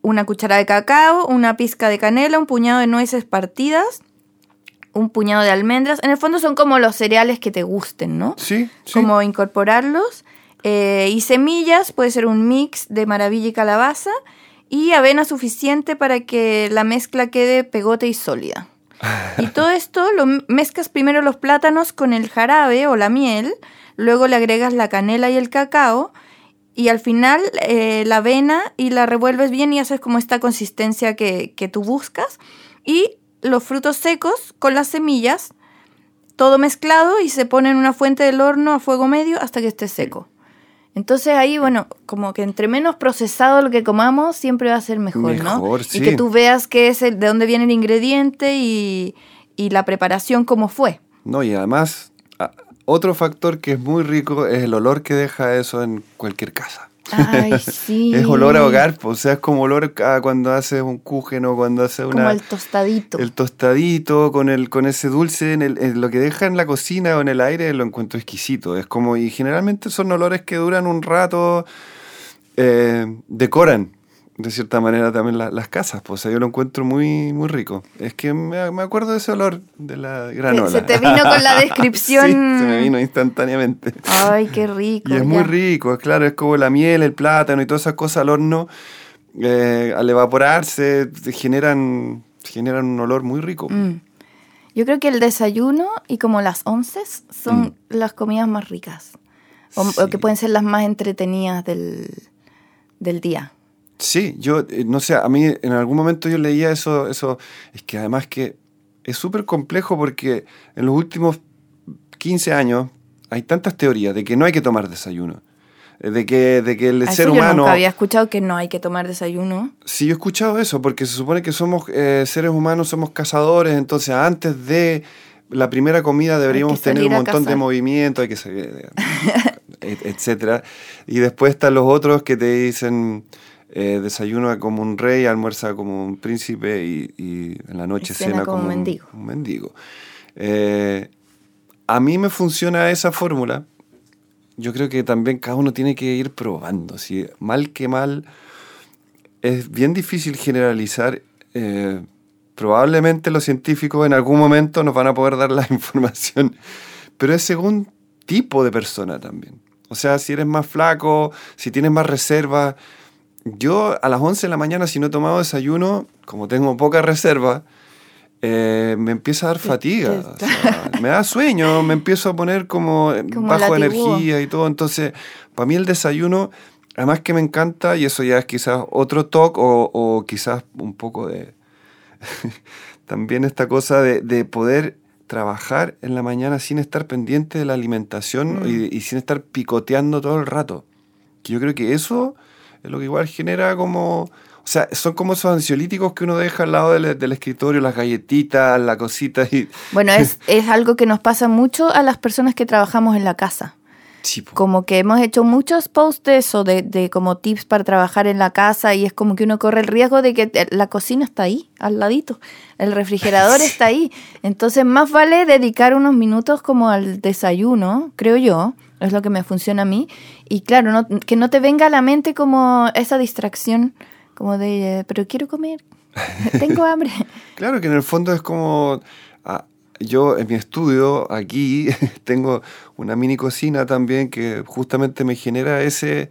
una cucharada de cacao, una pizca de canela, un puñado de nueces partidas, un puñado de almendras. En el fondo son como los cereales que te gusten, ¿no? Sí, sí. como incorporarlos. eh, y semillas, puede ser un mix de maravilla y calabaza. Y avena suficiente para que la mezcla quede pegote y sólida. Y todo esto lo mezclas primero los plátanos con el jarabe o la miel, luego le agregas la canela y el cacao y al final eh, la avena y la revuelves bien y haces como esta consistencia que, que tú buscas. Y los frutos secos con las semillas, todo mezclado y se pone en una fuente del horno a fuego medio hasta que esté seco. Entonces ahí, bueno, como que entre menos procesado lo que comamos, siempre va a ser mejor, Y que tú veas qué es el, de dónde viene el ingrediente y, y la preparación cómo fue. No, y además, otro factor que es muy rico es el olor que deja eso en cualquier casa. Ay, sí. Es olor a hogar, pues, o sea, es como olor a cuando haces un kuchen o cuando haces Como una... el tostadito. El tostadito con el con ese dulce en, el, en lo que deja en la cocina o en el aire lo encuentro exquisito. Es como y generalmente son olores que duran un rato, eh, decoran de cierta manera también la- las casas. Pues, o sea, yo lo encuentro muy muy rico. Es que me, me acuerdo de ese olor de la granola. se te vino con la descripción. sí, se me vino instantáneamente. Ay, qué rico. Y es muy rico, es claro, es como la miel, el plátano y todas esas cosas al horno, eh, al evaporarse, se generan, generan un olor muy rico. Mm. Yo creo que el desayuno y como las onces son las comidas más ricas. O, o Mm. Que pueden ser las más entretenidas del, del día. Sí, yo, eh, no sé, a mí en algún momento yo leía eso, eso es que además que es súper complejo porque en los últimos 15 años hay tantas teorías de que no hay que tomar desayuno, eh, de que, de que el A ser eso yo humano... nunca había escuchado que no hay que tomar desayuno. Sí, yo he escuchado eso, porque se supone que somos eh, seres humanos, somos cazadores, entonces antes de la primera comida deberíamos tener un montón de movimiento, hay que salir, et- etcétera. Y después están los otros que te dicen eh, desayuna como un rey, almuerza como un príncipe y, y en la noche cena cena, como un mendigo. un mendigo. Eh, a mí me funciona esa fórmula. Yo creo que también cada uno tiene que ir probando. Si mal que mal, es bien difícil generalizar. eh, probablemente los científicos en algún momento nos van a poder dar la información, pero es según tipo de persona también. O sea, si eres más flaco, si tienes más reserva. Yo a las 11 de la mañana, si no he tomado desayuno, como tengo poca reserva, eh, me empieza a dar fatiga. o sea, me da sueño, me empiezo a poner como, Como bajo energía y todo. Entonces, para mí el desayuno, además que me encanta, y eso ya es quizás otro talk o, o quizás un poco de... también esta cosa de, de poder trabajar en la mañana sin estar pendiente de la alimentación y, y sin estar picoteando todo el rato. Que yo creo que eso es lo que igual genera como... O sea, son como esos ansiolíticos que uno deja al lado del, del escritorio, las galletitas, la cosita y... Bueno, es, es algo que nos pasa mucho a las personas que trabajamos en la casa. Sí. Como que hemos hecho muchos posts de eso, de, de como tips para trabajar en la casa y es como que uno corre el riesgo de que te- la cocina está ahí, al ladito, el refrigerador está ahí. Entonces más vale dedicar unos minutos como al desayuno, creo yo, es lo que me funciona a mí. Y claro, no- que no te venga a la mente como esa distracción, como de, eh, pero quiero comer, tengo hambre. Claro que en el fondo es como... ah, yo en mi estudio aquí tengo una mini cocina también que justamente me genera ese,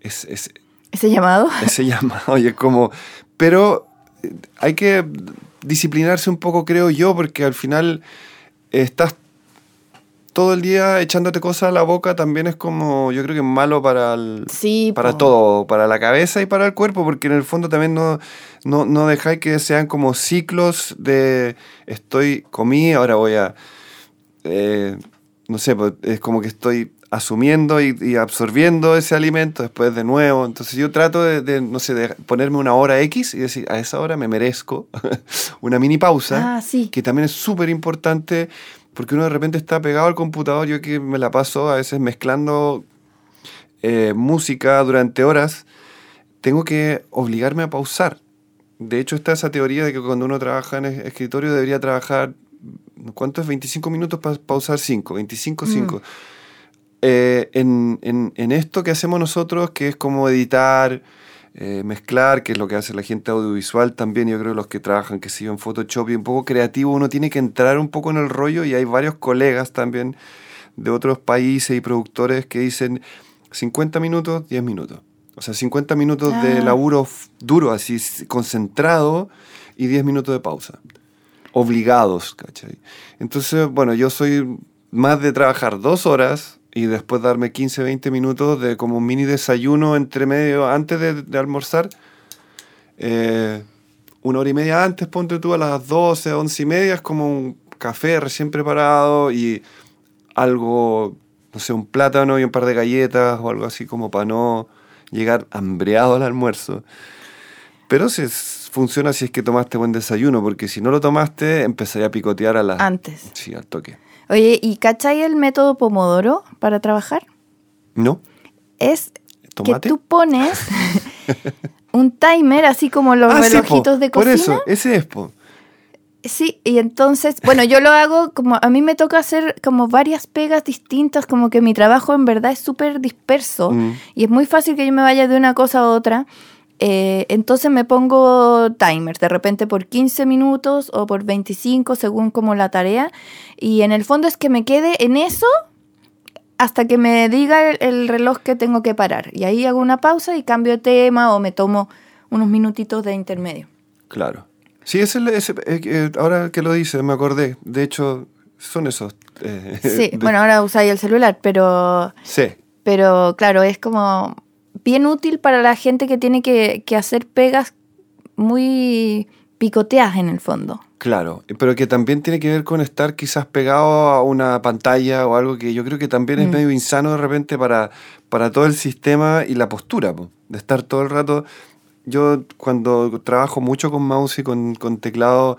ese, ese, Ese llamado. ese llamado y es como... Pero eh, hay que disciplinarse un poco, creo yo, porque al final estás todo el día echándote cosas a la boca también es como, yo creo que es malo para el, Sí, para po. todo, para la cabeza y para el cuerpo, porque en el fondo también no, no, no dejáis que sean como ciclos de estoy, comí, ahora voy a, eh, no sé, pues, es como que estoy asumiendo y, y absorbiendo ese alimento después de nuevo. Entonces yo trato de, de, no sé, de ponerme una hora X y decir, a esa hora me merezco una mini pausa Ah, sí. que también es súper importante porque uno de repente está pegado al computador, yo que me la paso a veces mezclando eh, música durante horas, tengo que obligarme a pausar. De hecho está esa teoría de que cuando uno trabaja en es- escritorio debería trabajar, ¿cuánto es? 25 minutos para pausar 5, 25, 5. Eh, en, en- en esto que hacemos nosotros, que es como editar, eh, mezclar, que es lo que hace la gente audiovisual también, yo creo que los que trabajan, que sé yo, en Photoshop y un poco creativo, uno tiene que entrar un poco en el rollo y hay varios colegas también de otros países y productores que dicen 50 minutos, 10 minutos. O sea, 50 minutos de Ah. laburo f- duro, así concentrado y 10 minutos de pausa. Obligados, ¿cachai? Entonces, bueno, yo soy más de trabajar dos horas y después darme 15, 20 minutos de como un mini desayuno entre medio, antes de, de almorzar. Eh, una hora y media antes, ponte tú a las 12, 11 y media, es como un café recién preparado y algo, no sé, un plátano y un par de galletas o algo así como para no llegar hambreado al almuerzo. Pero si es- funciona si es que tomaste buen desayuno, porque si no lo tomaste, empezaría a picotear a las... Antes. Sí, al toque. Oye, ¿y cachai el método Pomodoro para trabajar? ¿No? Es ¿Tomate? que tú pones un timer, así como los Ah, sí, relojitos de Por cocina. eso, ese es, po. Sí, y entonces, bueno, yo lo hago como, a mí me toca hacer como varias pegas distintas, como que mi trabajo en verdad es súper disperso Mm. y es muy fácil que yo me vaya de una cosa a otra. Eh, entonces me pongo timer, de repente por 15 minutos o por 25, según como la tarea. Y en el fondo es que me quede en eso hasta que me diga el, el reloj que tengo que parar. Y ahí hago una pausa y cambio de tema o me tomo unos minutitos de intermedio. Claro. Sí, ese, ese- eh, eh, ahora que lo dices, me acordé. De hecho, son esos. eh, Sí, de- bueno, ahora usáis el celular, pero, Sí, pero claro, es como bien útil para la gente que tiene que, que hacer pegas muy picoteadas en el fondo. claro. Pero que también tiene que ver con estar quizás pegado a una pantalla o algo que yo creo que también es Mm. medio insano de repente para, para todo el sistema y la postura, po, de estar todo el rato. Yo cuando trabajo mucho con mouse y con, con teclado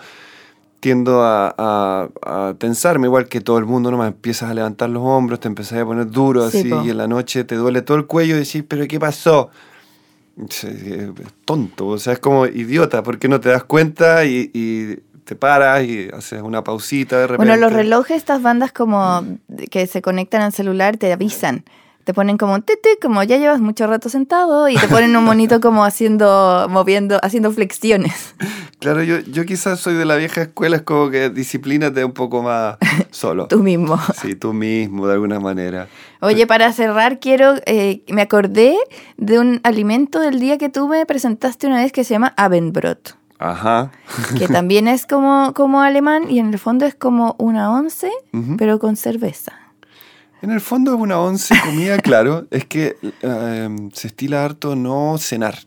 tiendo a, a, a tensarme, igual que todo el mundo, nomás empiezas a levantar los hombros, te empezás a poner duro Sí, así po. y en la noche te duele todo el cuello y decís, pero ¿qué pasó? Es tonto, o sea, es como idiota, porque no te das cuenta y, y te paras y haces una pausita de repente. Bueno, los relojes, estas bandas como que se conectan al celular, te avisan. Te ponen como tete, como ya llevas mucho rato sentado y te ponen un monito como haciendo, moviendo, haciendo flexiones. Claro, yo, yo quizás soy de la vieja escuela, es como que disciplínate un poco más solo. Tú mismo. Sí, tú mismo, de alguna manera. Oye, para cerrar, quiero, eh, me acordé de un alimento del día que tú me presentaste una vez que se llama Abendbrot, Ajá. que también es como, como alemán y en el fondo es como una once, Ujú. pero con cerveza. En el fondo es una once comida, claro, es que eh, se estila harto no cenar.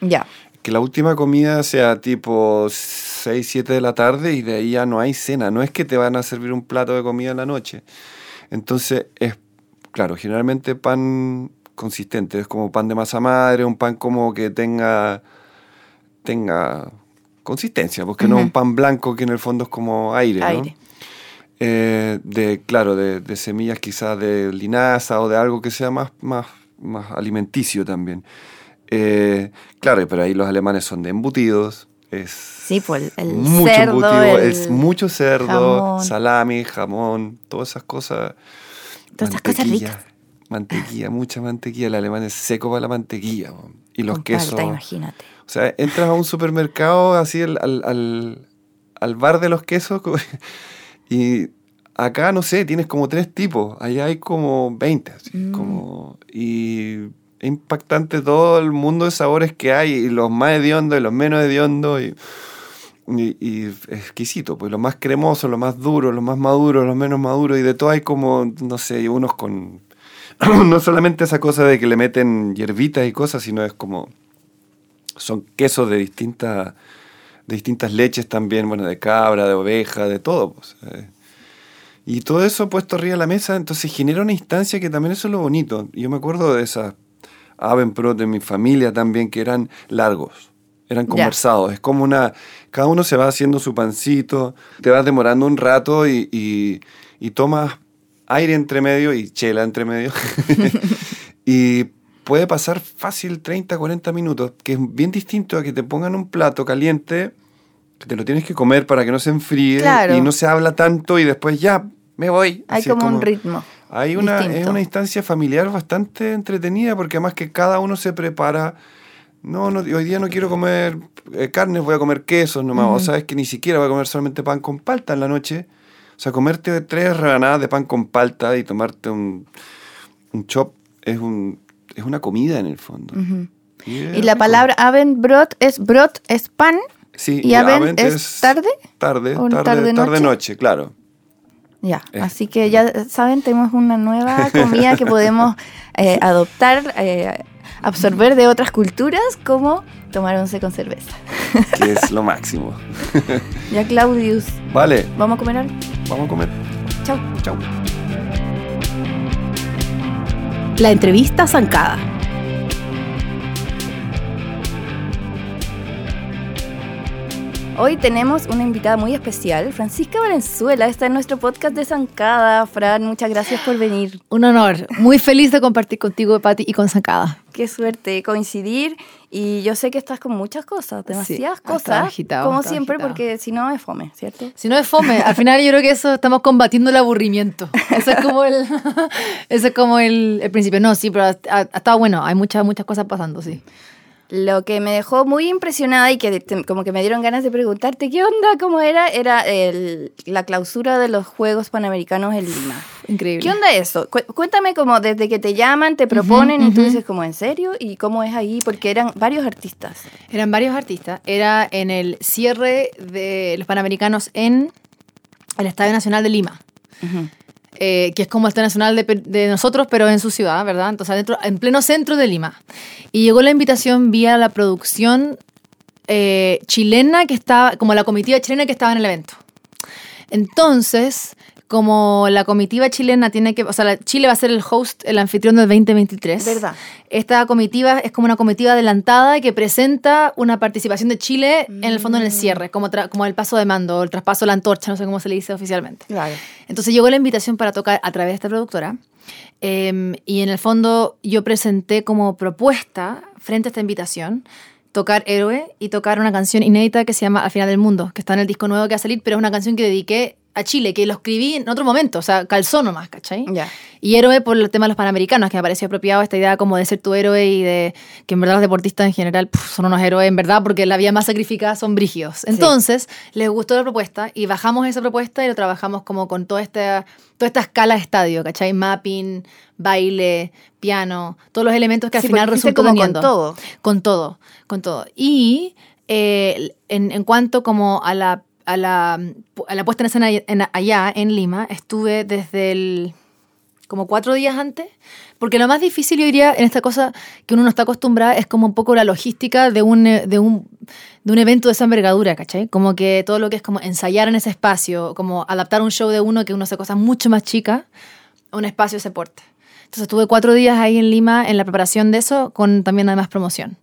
Ya. Que la última comida sea tipo 6, 7 de la tarde y de ahí ya no hay cena. No es que te van a servir un plato de comida en la noche. Entonces es, claro, generalmente pan consistente. Es como pan de masa madre, un pan como que tenga, tenga consistencia, porque no Ujú. un pan blanco que en el fondo es como aire. ¿no? Eh, de, claro, de, de semillas quizás de linaza o de algo que sea más, más, más alimenticio también. Eh, claro, pero ahí los alemanes son de embutidos. Es Sí, pues el, mucho cerdo, embutido, el- es mucho cerdo, jamón. salami, jamón, todas esas cosas. Todas esas cosas ricas. Mantequilla, mucha mantequilla. El alemán es seco para la mantequilla. Y los con quesos. palta, imagínate. O sea, entras a un supermercado así al, al, al- al bar de los quesos y acá, no sé, tienes como tres tipos. Allá hay como 20. así, Mm. como, y es impactante todo el mundo de sabores que hay, y los más hediondos y los menos hediondos. Y, y, y exquisito, pues lo más cremoso, lo más duro, lo más maduro, lo menos maduro, y de todo hay como, no sé, unos con... no solamente esa cosa de que le meten hierbitas y cosas, sino es como... Son quesos de distintas, de distintas leches también, bueno, de cabra, de oveja, de todo. Pues, eh. Y todo eso puesto arriba de la mesa, entonces genera una instancia que también eso es lo bonito. Yo me acuerdo de esas Avenprot de mi familia también, que eran largos, eran conversados. Es como una, cada uno se va haciendo su pancito, te vas demorando un rato y, y, y tomas aire entre medio y chela entre medio. y puede pasar fácil 30, 40 minutos, que es bien distinto a que te pongan un plato caliente, que te lo tienes que comer para que no se enfríe Claro. y no se habla tanto y después ya me voy. Hay es como, un ritmo. hay una, es una instancia familiar bastante entretenida porque además que cada uno se prepara. No, no hoy día no quiero comer eh, carnes, voy a comer quesos nomás. O sabes que ni siquiera voy a comer solamente pan con palta en la noche. O sea, comerte tres rebanadas de pan con palta y tomarte un, un chop es, un, es una comida en el fondo. Y, es Y la rico. palabra Abendbrot es brot, es pan. Sí, y y Abend Abend es tarde. Tarde, ¿O tarde, tarde, tarde, noche? noche, claro. Ya, Eh. así que ya saben, tenemos una nueva comida que podemos eh, adoptar, eh, absorber de otras culturas, como tomar once con cerveza. Que es lo máximo. Ya, Claudius, Vale, ¿vamos a comer algo? vamos a comer. Chao. Chau. La entrevista zancada. Hoy tenemos una invitada muy especial, Francisca Valenzuela, está en nuestro podcast de Zancada. Fran, muchas gracias por venir. Un honor. Muy feliz de compartir contigo, Pati, y con Zancada. Qué suerte coincidir y yo sé que estás con muchas cosas, demasiadas estaba cosas, agitado, como siempre, agitado. porque si no es fome, ¿cierto? Si no es fome, al final yo creo que eso estamos combatiendo el aburrimiento. Eso es como el, eso es como el, el principio. No, sí, pero ha, ha estado bueno. Hay muchas, muchas cosas pasando, sí. Lo que me dejó muy impresionada y que te- como que me dieron ganas de preguntarte qué onda, cómo era, era el- la clausura de los Juegos Panamericanos en Lima. Increíble. ¿Qué onda eso? Cu- cuéntame como desde que te llaman, te proponen y tú dices como en serio y cómo es ahí, porque eran varios artistas. Eran varios artistas. Era en el cierre de los Panamericanos en el Estadio Nacional de Lima. Eh, que es como el Estadio Nacional de nosotros, pero en su ciudad, ¿verdad? Entonces, adentro, en pleno centro de Lima. Y llegó la invitación vía la producción eh, chilena que estaba, como la comitiva chilena que estaba en el evento. Entonces, como la comitiva chilena tiene que, o sea, la- Chile va a ser el host, el anfitrión del 2023. ¿Verdad? Esta comitiva es como una comitiva adelantada que presenta una participación de Chile en el fondo en el cierre, como, tra- como el paso de mando, el traspaso de la antorcha, no sé cómo se le dice oficialmente. Claro. Entonces llegó la invitación para tocar a través de esta productora em, y en el fondo yo presenté como propuesta frente a esta invitación tocar Héroe y tocar una canción inédita que se llama Al final del mundo, que está en el disco nuevo que va a salir, pero es una canción que dediqué a Chile, que lo escribí en otro momento, o sea, calzó nomás, ¿cachai? Ya. Y héroe por el tema de los panamericanos, que me pareció apropiado esta idea como de ser tu héroe y de que en verdad los deportistas en general puf, son unos héroes, en verdad, porque la vida más sacrificada son brígidos. Entonces, les gustó la propuesta y bajamos esa propuesta y lo trabajamos como con toda esta, toda esta escala de estadio, ¿cachai? Mapping, baile, piano, todos los elementos que al Sí, final resultó como con teniendo. todo. Con todo, con todo. Y eh, en, en cuanto como a la, a, la, a la puesta en escena en- allá, en Lima, estuve desde el como cuatro días antes, porque lo más difícil, yo diría, en esta cosa que uno no está acostumbrada es como un poco la logística de un, de un, de un evento de esa envergadura, ¿cachai? Como que todo lo que es como ensayar en ese espacio, como adaptar un show de uno que uno hace cosas mucho más chicas a un espacio de ese porte. Entonces estuve cuatro días ahí en Lima en la preparación de eso, con también además promoción.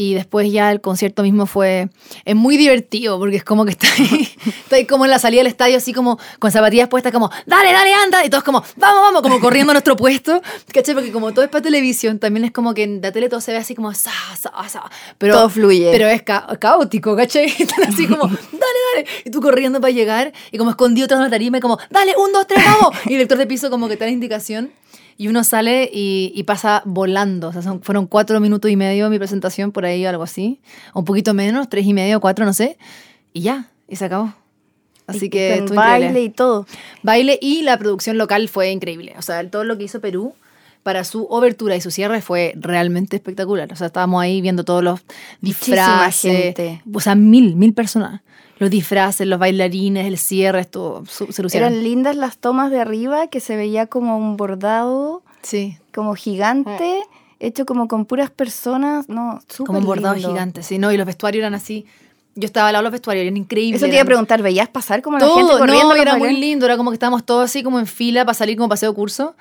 Y después ya el concierto mismo fue... Es muy divertido porque es como que está ahí, está ahí como en la salida del estadio, así como con zapatillas puestas como, dale, dale, anda. Y todos como, vamos, vamos, como corriendo a nuestro puesto. ¿Cachai? Porque como todo es para televisión, también es como que en la tele todo se ve así como, sa, sa, sa. Pero, Todo fluye. Pero es ca- caótico, ¿cachai? Están así como, dale, dale. Y tú corriendo para llegar y como escondido tras una tarima y como, dale, un, dos, tres, vamos. Y el director de piso como que da la indicación. Y uno sale y, y pasa volando. O sea, son- fueron cuatro minutos y medio mi presentación, por ahí, algo así. O un poquito menos, tres y medio, cuatro, no sé. Y ya, y se acabó. Así Y que con baile increíble. y todo. Baile y la producción local fue increíble. O sea, todo lo que hizo Perú para su obertura y su cierre fue realmente espectacular. O sea, estábamos ahí viendo todos los Muchísima disfraces. gente. O sea, mil, mil personas. Los disfraces, los bailarines, el cierre, esto se lucieron. Eran lindas las tomas de arriba que se veía como un bordado, Sí. como gigante, hecho como con puras personas. No, súper Como un bordado lindo. gigante, sí, ¿no? Y los vestuarios eran así. Yo estaba al lado de los vestuarios, eran increíbles. Eso te iba a preguntar, ¿veías pasar como la gente Todo, corriendo? no, era muy lindo, era como que estábamos todos así como en fila para salir como paseo curso.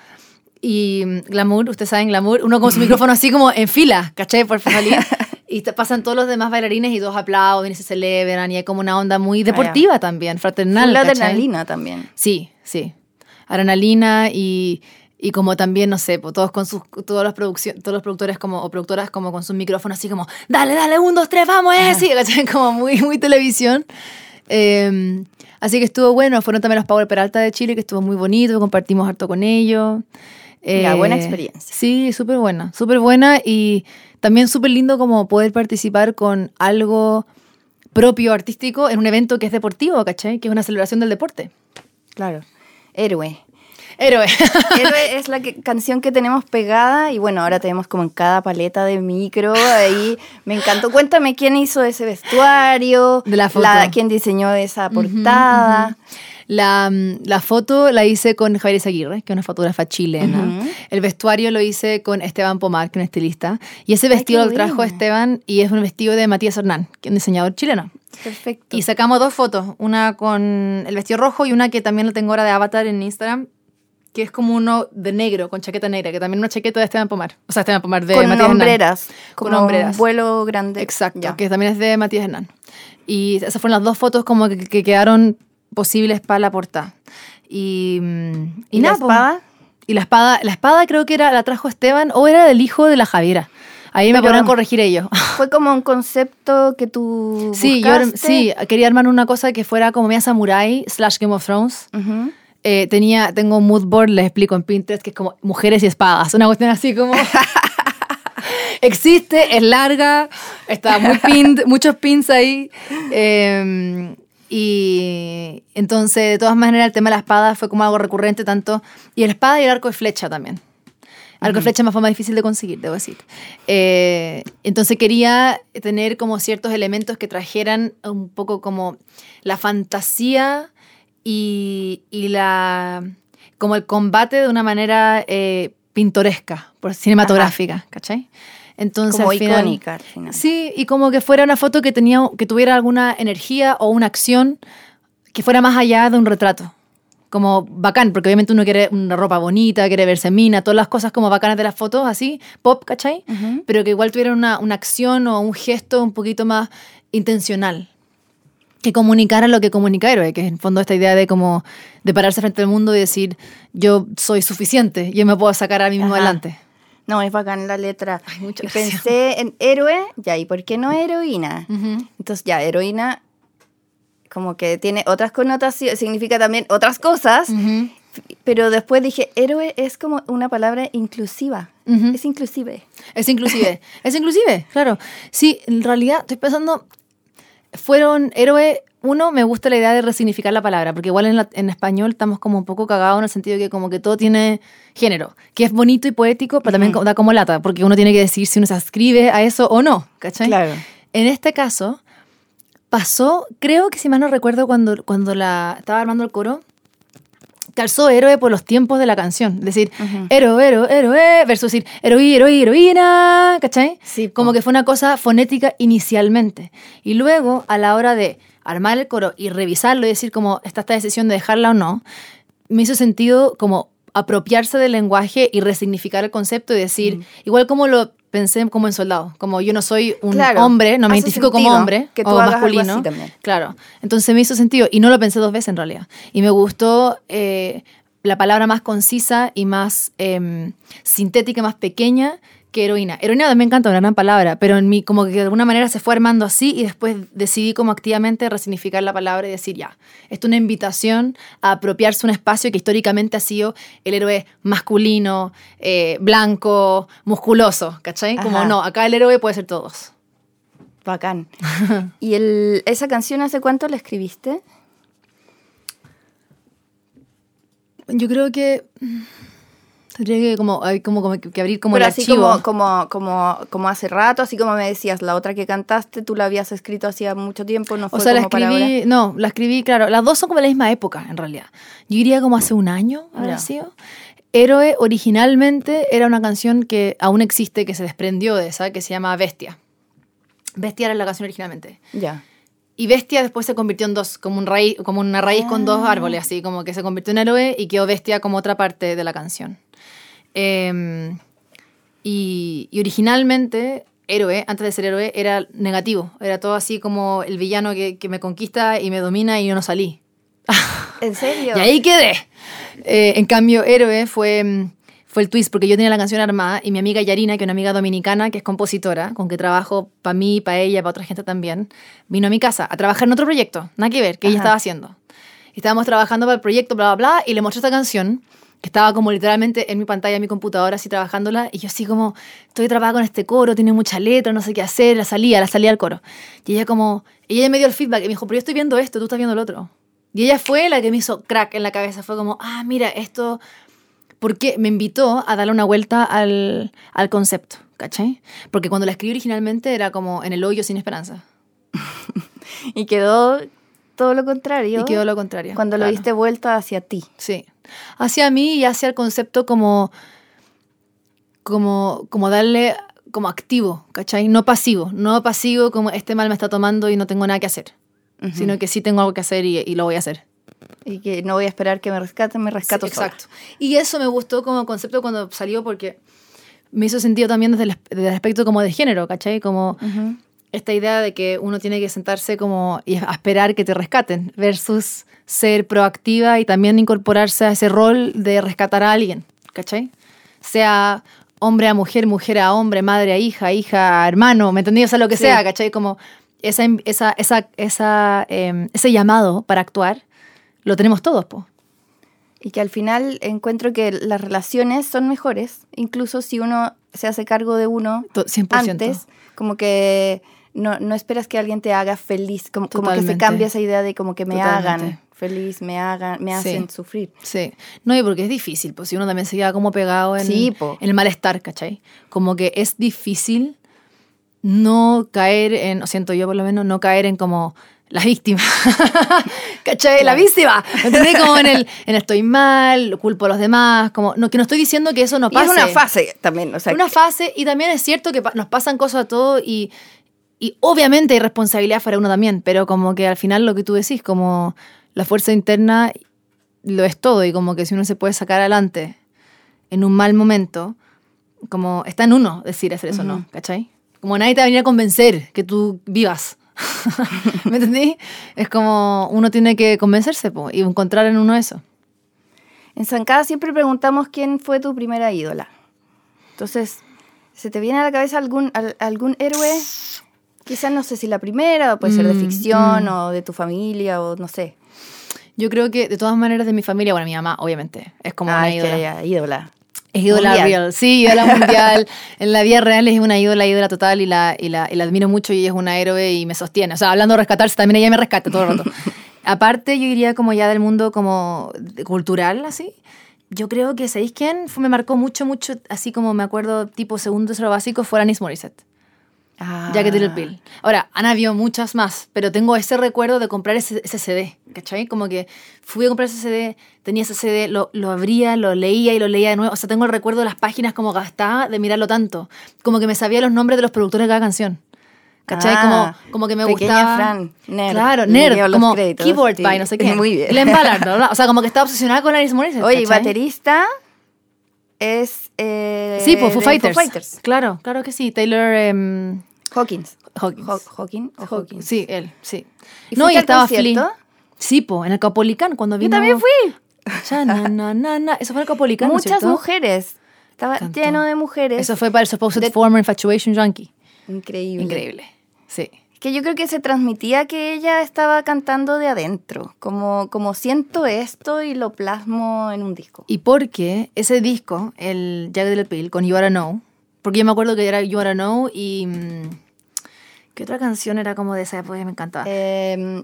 Y mm, glamour, ustedes saben glamour, uno con su micrófono así como en fila, ¿cachai? Por salir. Y te pasan todos los demás bailarines y todos aplauden y se celebran y hay como una onda muy deportiva también, fraternal. ¿cachai? adrenalina también. Sí, sí. Adrenalina y, y como también, no sé, todos con sus, todos los todos los productores como, o productoras como con sus micrófonos así como, dale, dale, un, dos, tres, vamos, eh, sí, ¿cachai? como muy, muy televisión. Eh, así que estuvo bueno, fueron también los Power Peralta de Chile, que estuvo muy bonito, compartimos harto con ellos. Ya, buena Eh, experiencia. Sí, súper buena, súper buena y también súper lindo como poder participar con algo propio artístico en un evento que es deportivo, ¿cachai? Que es una celebración del deporte. Claro. Héroe. Héroe. Héroe es la que- canción que tenemos pegada y bueno, ahora tenemos como en cada paleta de micro. Ahí me encantó. Cuéntame quién hizo ese vestuario, De la foto. quién diseñó esa portada. La, la foto la hice con Javier Izaguirre, que es una fotógrafa chilena. Ujú. El vestuario lo hice con Esteban Pomar, que es un estilista. Y ese Ay, vestido qué lo trajo bueno. Esteban y es un vestido de Matías Hernán, que es un diseñador chileno. Perfecto. Y sacamos dos fotos, una con el vestido rojo y una que también lo tengo ahora de avatar en Instagram, que es como uno de negro, con chaqueta negra, que también es una chaqueta de Esteban Pomar. O sea, Esteban Pomar de con Matías Hernán. hombreras. Con como hombreras. Un vuelo grande. Exacto, Ya. que también es de Matías Hernán. Y esas fueron las dos fotos como que, que quedaron posibles para la portada. Y, mm, ¿Y la nada, po. espada? Y la espada, la espada creo que era, la trajo Esteban o era del hijo de la Javiera. Ahí me podrán corregir ellos. Fue como un concepto que tú Sí, yo buscaste. sí, quería armar una cosa que fuera como media samurai slash Game of Thrones. Ujú. Eh, tenía, tengo un mood board, les explico en Pinterest, que es como mujeres y espadas. Una cuestión así como... Existe, es larga, está muy pinned, muchos pins ahí. eh, y entonces, de todas maneras, el tema de la espada fue como algo recurrente tanto. Y el espada y el arco de flecha también. Arco de flecha es más, fue más difícil de conseguir, debo decir. Eh, entonces quería tener como ciertos elementos que trajeran un poco como la fantasía y, y la como el combate de una manera eh, pintoresca, por cinematográfica, ¿cachai? Entonces, Como al final- icónica al final. Sí, y como que fuera una foto que tenía, que tuviera alguna energía o una acción que fuera más allá de un retrato. Como bacán, porque obviamente uno quiere una ropa bonita, quiere verse mina, todas las cosas como bacanas de las fotos, así, pop, ¿cachai? Pero que igual tuviera una, una acción o un gesto un poquito más intencional. Que comunicara lo que comunica héroe, que es en fondo esta idea de como de pararse frente al mundo y decir, yo soy suficiente, yo me puedo sacar a mí mismo Ajá. adelante. No, es bacán la letra. Ay, Y pensé en héroe, ya, ¿y por qué no heroína? Entonces ya, heroína como que tiene otras connotaciones, significa también otras cosas, pero después dije, héroe es como una palabra inclusiva, es inclusive. Es inclusive, es inclusive, claro. Sí, en realidad estoy pensando, fueron héroe, uno, me gusta la idea de resignificar la palabra, porque igual en, la- en español estamos como un poco cagados en el sentido de que como que todo tiene género, que es bonito y poético, pero también da como lata, porque uno tiene que decir si uno se ascribe a eso o no, ¿cachai? Claro. En este caso, pasó, creo que si mal no recuerdo, cuando, cuando la estaba armando el coro, calzó héroe por los tiempos de la canción. Es decir, héroe, héroe, héroe, versus decir heroí, heroí, heroína, ¿cachai? Sí. Como que fue una cosa fonética inicialmente. Y luego, a la hora de armar el coro y revisarlo y decir como está esta decisión de dejarla o no, me hizo sentido como apropiarse del lenguaje y resignificar el concepto y decir, igual como lo pensé como en soldado, como yo no soy un Claro, hombre, no me identifico como hombre que tú o hagas algo masculino. así también. Claro, entonces me hizo sentido y no lo pensé dos veces en realidad. Y me gustó eh, la palabra más concisa y más em, sintética, más pequeña que heroína. Heroína también me encanta, una gran palabra, pero en mí como que de alguna manera se fue armando así y después decidí como activamente resignificar la palabra y decir ya, esto es una invitación a apropiarse un espacio que históricamente ha sido el héroe masculino, eh, blanco, musculoso, ¿cachai? Como Ajá. no, acá el héroe puede ser todos. Bacán. ¿Y el, esa canción hace cuánto la escribiste? Yo creo que Tendría que como, como, como que abrir como Pero el así archivo. como, como, como, como hace rato, así como me decías, la otra que cantaste, tú la habías escrito hacía mucho tiempo, no fue O sea, la como ahora. escribí, no, la escribí, claro, las dos son como de la misma época, en realidad. Yo diría como hace un año, habrá Ya. sido. Héroe originalmente era una canción que aún existe, que se desprendió de esa, que se llama Bestia. Bestia era la canción originalmente. Ya. Y Bestia después se convirtió en dos, como, un raíz, como una raíz con dos Ah. árboles, así como que se convirtió en héroe y quedó Bestia como otra parte de la canción. Em, y, y originalmente, héroe, antes de ser héroe, era negativo. Era todo así como el villano que, que me conquista y me domina y yo no salí. ¿En serio? Y ahí quedé. Eh, en cambio, Héroe fue, mm, fue el twist, porque yo tenía la canción armada y mi amiga Yarina, que es una amiga dominicana, que es compositora, con que trabajo para mí, para ella, para otra gente también, vino a mi casa a trabajar en otro proyecto, nada que ver, que ella estaba haciendo. Estábamos trabajando para el proyecto, bla, bla, bla, y le mostré esta canción, que estaba como literalmente en mi pantalla, en mi computadora, así trabajándola, y yo así como, estoy atrapada con este coro, tiene mucha letra, no sé qué hacer, la salía, la salía al coro. Y ella como, y ella me dio el feedback, y me dijo, pero yo estoy viendo esto, tú estás viendo el otro. Y ella fue la que me hizo crack en la cabeza. Fue como, ah, mira, esto. Porque me invitó a darle una vuelta al, al concepto, ¿cachai? Porque cuando la escribí originalmente era como en el hoyo sin esperanza. Y quedó todo lo contrario. Y quedó lo contrario. Cuando lo claro. diste vuelta hacia ti. Sí. Hacia mí y hacia el concepto como. como, como darle. como activo, ¿cachai? No pasivo. No pasivo como este mal me está tomando y no tengo nada que hacer. Sino que sí tengo algo que hacer y, y lo voy a hacer. Y que no voy a esperar que me rescaten, me rescato Sí, sola. Exacto. Y eso me gustó como concepto cuando salió porque me hizo sentido también desde el, as- desde el aspecto como de género, ¿cachai? Como. Esta idea de que uno tiene que sentarse como y a esperar que te rescaten versus ser proactiva y también incorporarse a ese rol de rescatar a alguien, ¿cachai? Sea hombre a mujer, mujer a hombre, madre a hija, hija a hermano, ¿me entendí? O sea, lo que Sí. sea, ¿cachai? Como esa, esa, esa, esa, em, ese llamado para actuar lo tenemos todos, po. Y que al final encuentro que las relaciones son mejores, incluso si uno se hace cargo de uno To- 100%. antes, como que no, no esperas que alguien te haga feliz, como, como que se cambia esa idea de como que me Totalmente. hagan feliz, me hagan, me Sí. hacen sufrir. Sí, no, y porque es difícil, pues si uno también se queda como pegado en, Sí, en el malestar, ¿cachai? Como que es difícil no caer en, o siento yo por lo menos, no caer en como la víctima, ¿cachai? La víctima, ¿entendés? Como en el, en estoy mal, culpo a los demás, como, no, que no estoy diciendo que eso no Y pase. es una fase también, o sea, una fase, y también es cierto que nos pasan cosas a todos y, y obviamente hay responsabilidad para uno también, pero como que al final lo que tú decís, como la fuerza interna lo es todo y como que si uno se puede sacar adelante en un mal momento, como está en uno decir hacer eso, ¿no? ¿Cachai? Como nadie te va a venir a convencer que tú vivas. ¿Me entendí? Es como uno tiene que convencerse po, y encontrar en uno eso. En Zancada siempre preguntamos quién fue tu primera ídola. Entonces, ¿se te viene a la cabeza algún, al- algún héroe? Quizás no sé si la primera, puede ser de Mm, ficción mm. o de tu familia o no sé. Yo creo que de todas maneras de mi familia, bueno, mi mamá, obviamente, es como Ah, una que ídola. ya, ídola. Es ídola Mundial. real, sí, ídola mundial. En la vida real es una ídola, ídola total y la, y, la, y la admiro mucho y ella es una héroe y me sostiene. O sea, hablando de rescatarse, también ella me rescata todo el rato. Aparte, yo diría como ya del mundo como de- cultural, así. Yo creo que, ¿sabéis quién? Fue, me marcó mucho, mucho, así como me acuerdo, tipo segundo, tercero básico, fue Alanis Morissette. Ah. Jacket Little Pill. Ahora, han habido muchas más, pero tengo ese recuerdo de comprar ese, ese CD, ¿cachai? Como que fui a comprar ese CD, tenía ese CD, lo, lo abría, lo leía y lo leía de nuevo. O sea, tengo el recuerdo de las páginas como gastaba de mirarlo tanto. Como que me sabía los nombres de los productores de cada canción. ¿Cachai? Ah, como, como que me gustaba. Fran, nerd. Claro, nerd, como créditos, keyboard sí. by no sé qué. Muy bien. Glenn Ballard, bla. O sea, como que estaba obsesionada con Alice Morissette. Oye, baterista es. Eh, Sí, pues Foo Fighters. Fighters. Claro, claro que sí. Taylor em, Hawkins. Hawkins. Haw- Hawking o Hawkins. Sí, él, sí. ¿Y no, y estaba concierto? Sí, po, en el Capolicán cuando vino. Yo también fui. Ya, na, na, na, na. Eso fue en el Capolicán, ¿no es Muchas mujeres. Estaba Cantó. lleno de mujeres. Eso fue para el Supposed De- Former Infatuation Junkie. Increíble. Increíble. Sí. Que yo creo que se transmitía que ella estaba cantando de adentro, como, como siento esto y lo plasmo en un disco. Y porque ese disco, el Jagged Little Pill, con You Oughta Know, porque yo me acuerdo que era You Oughta Know y... mm, ¿Qué otra canción era como de esa época que me encantaba? Eh,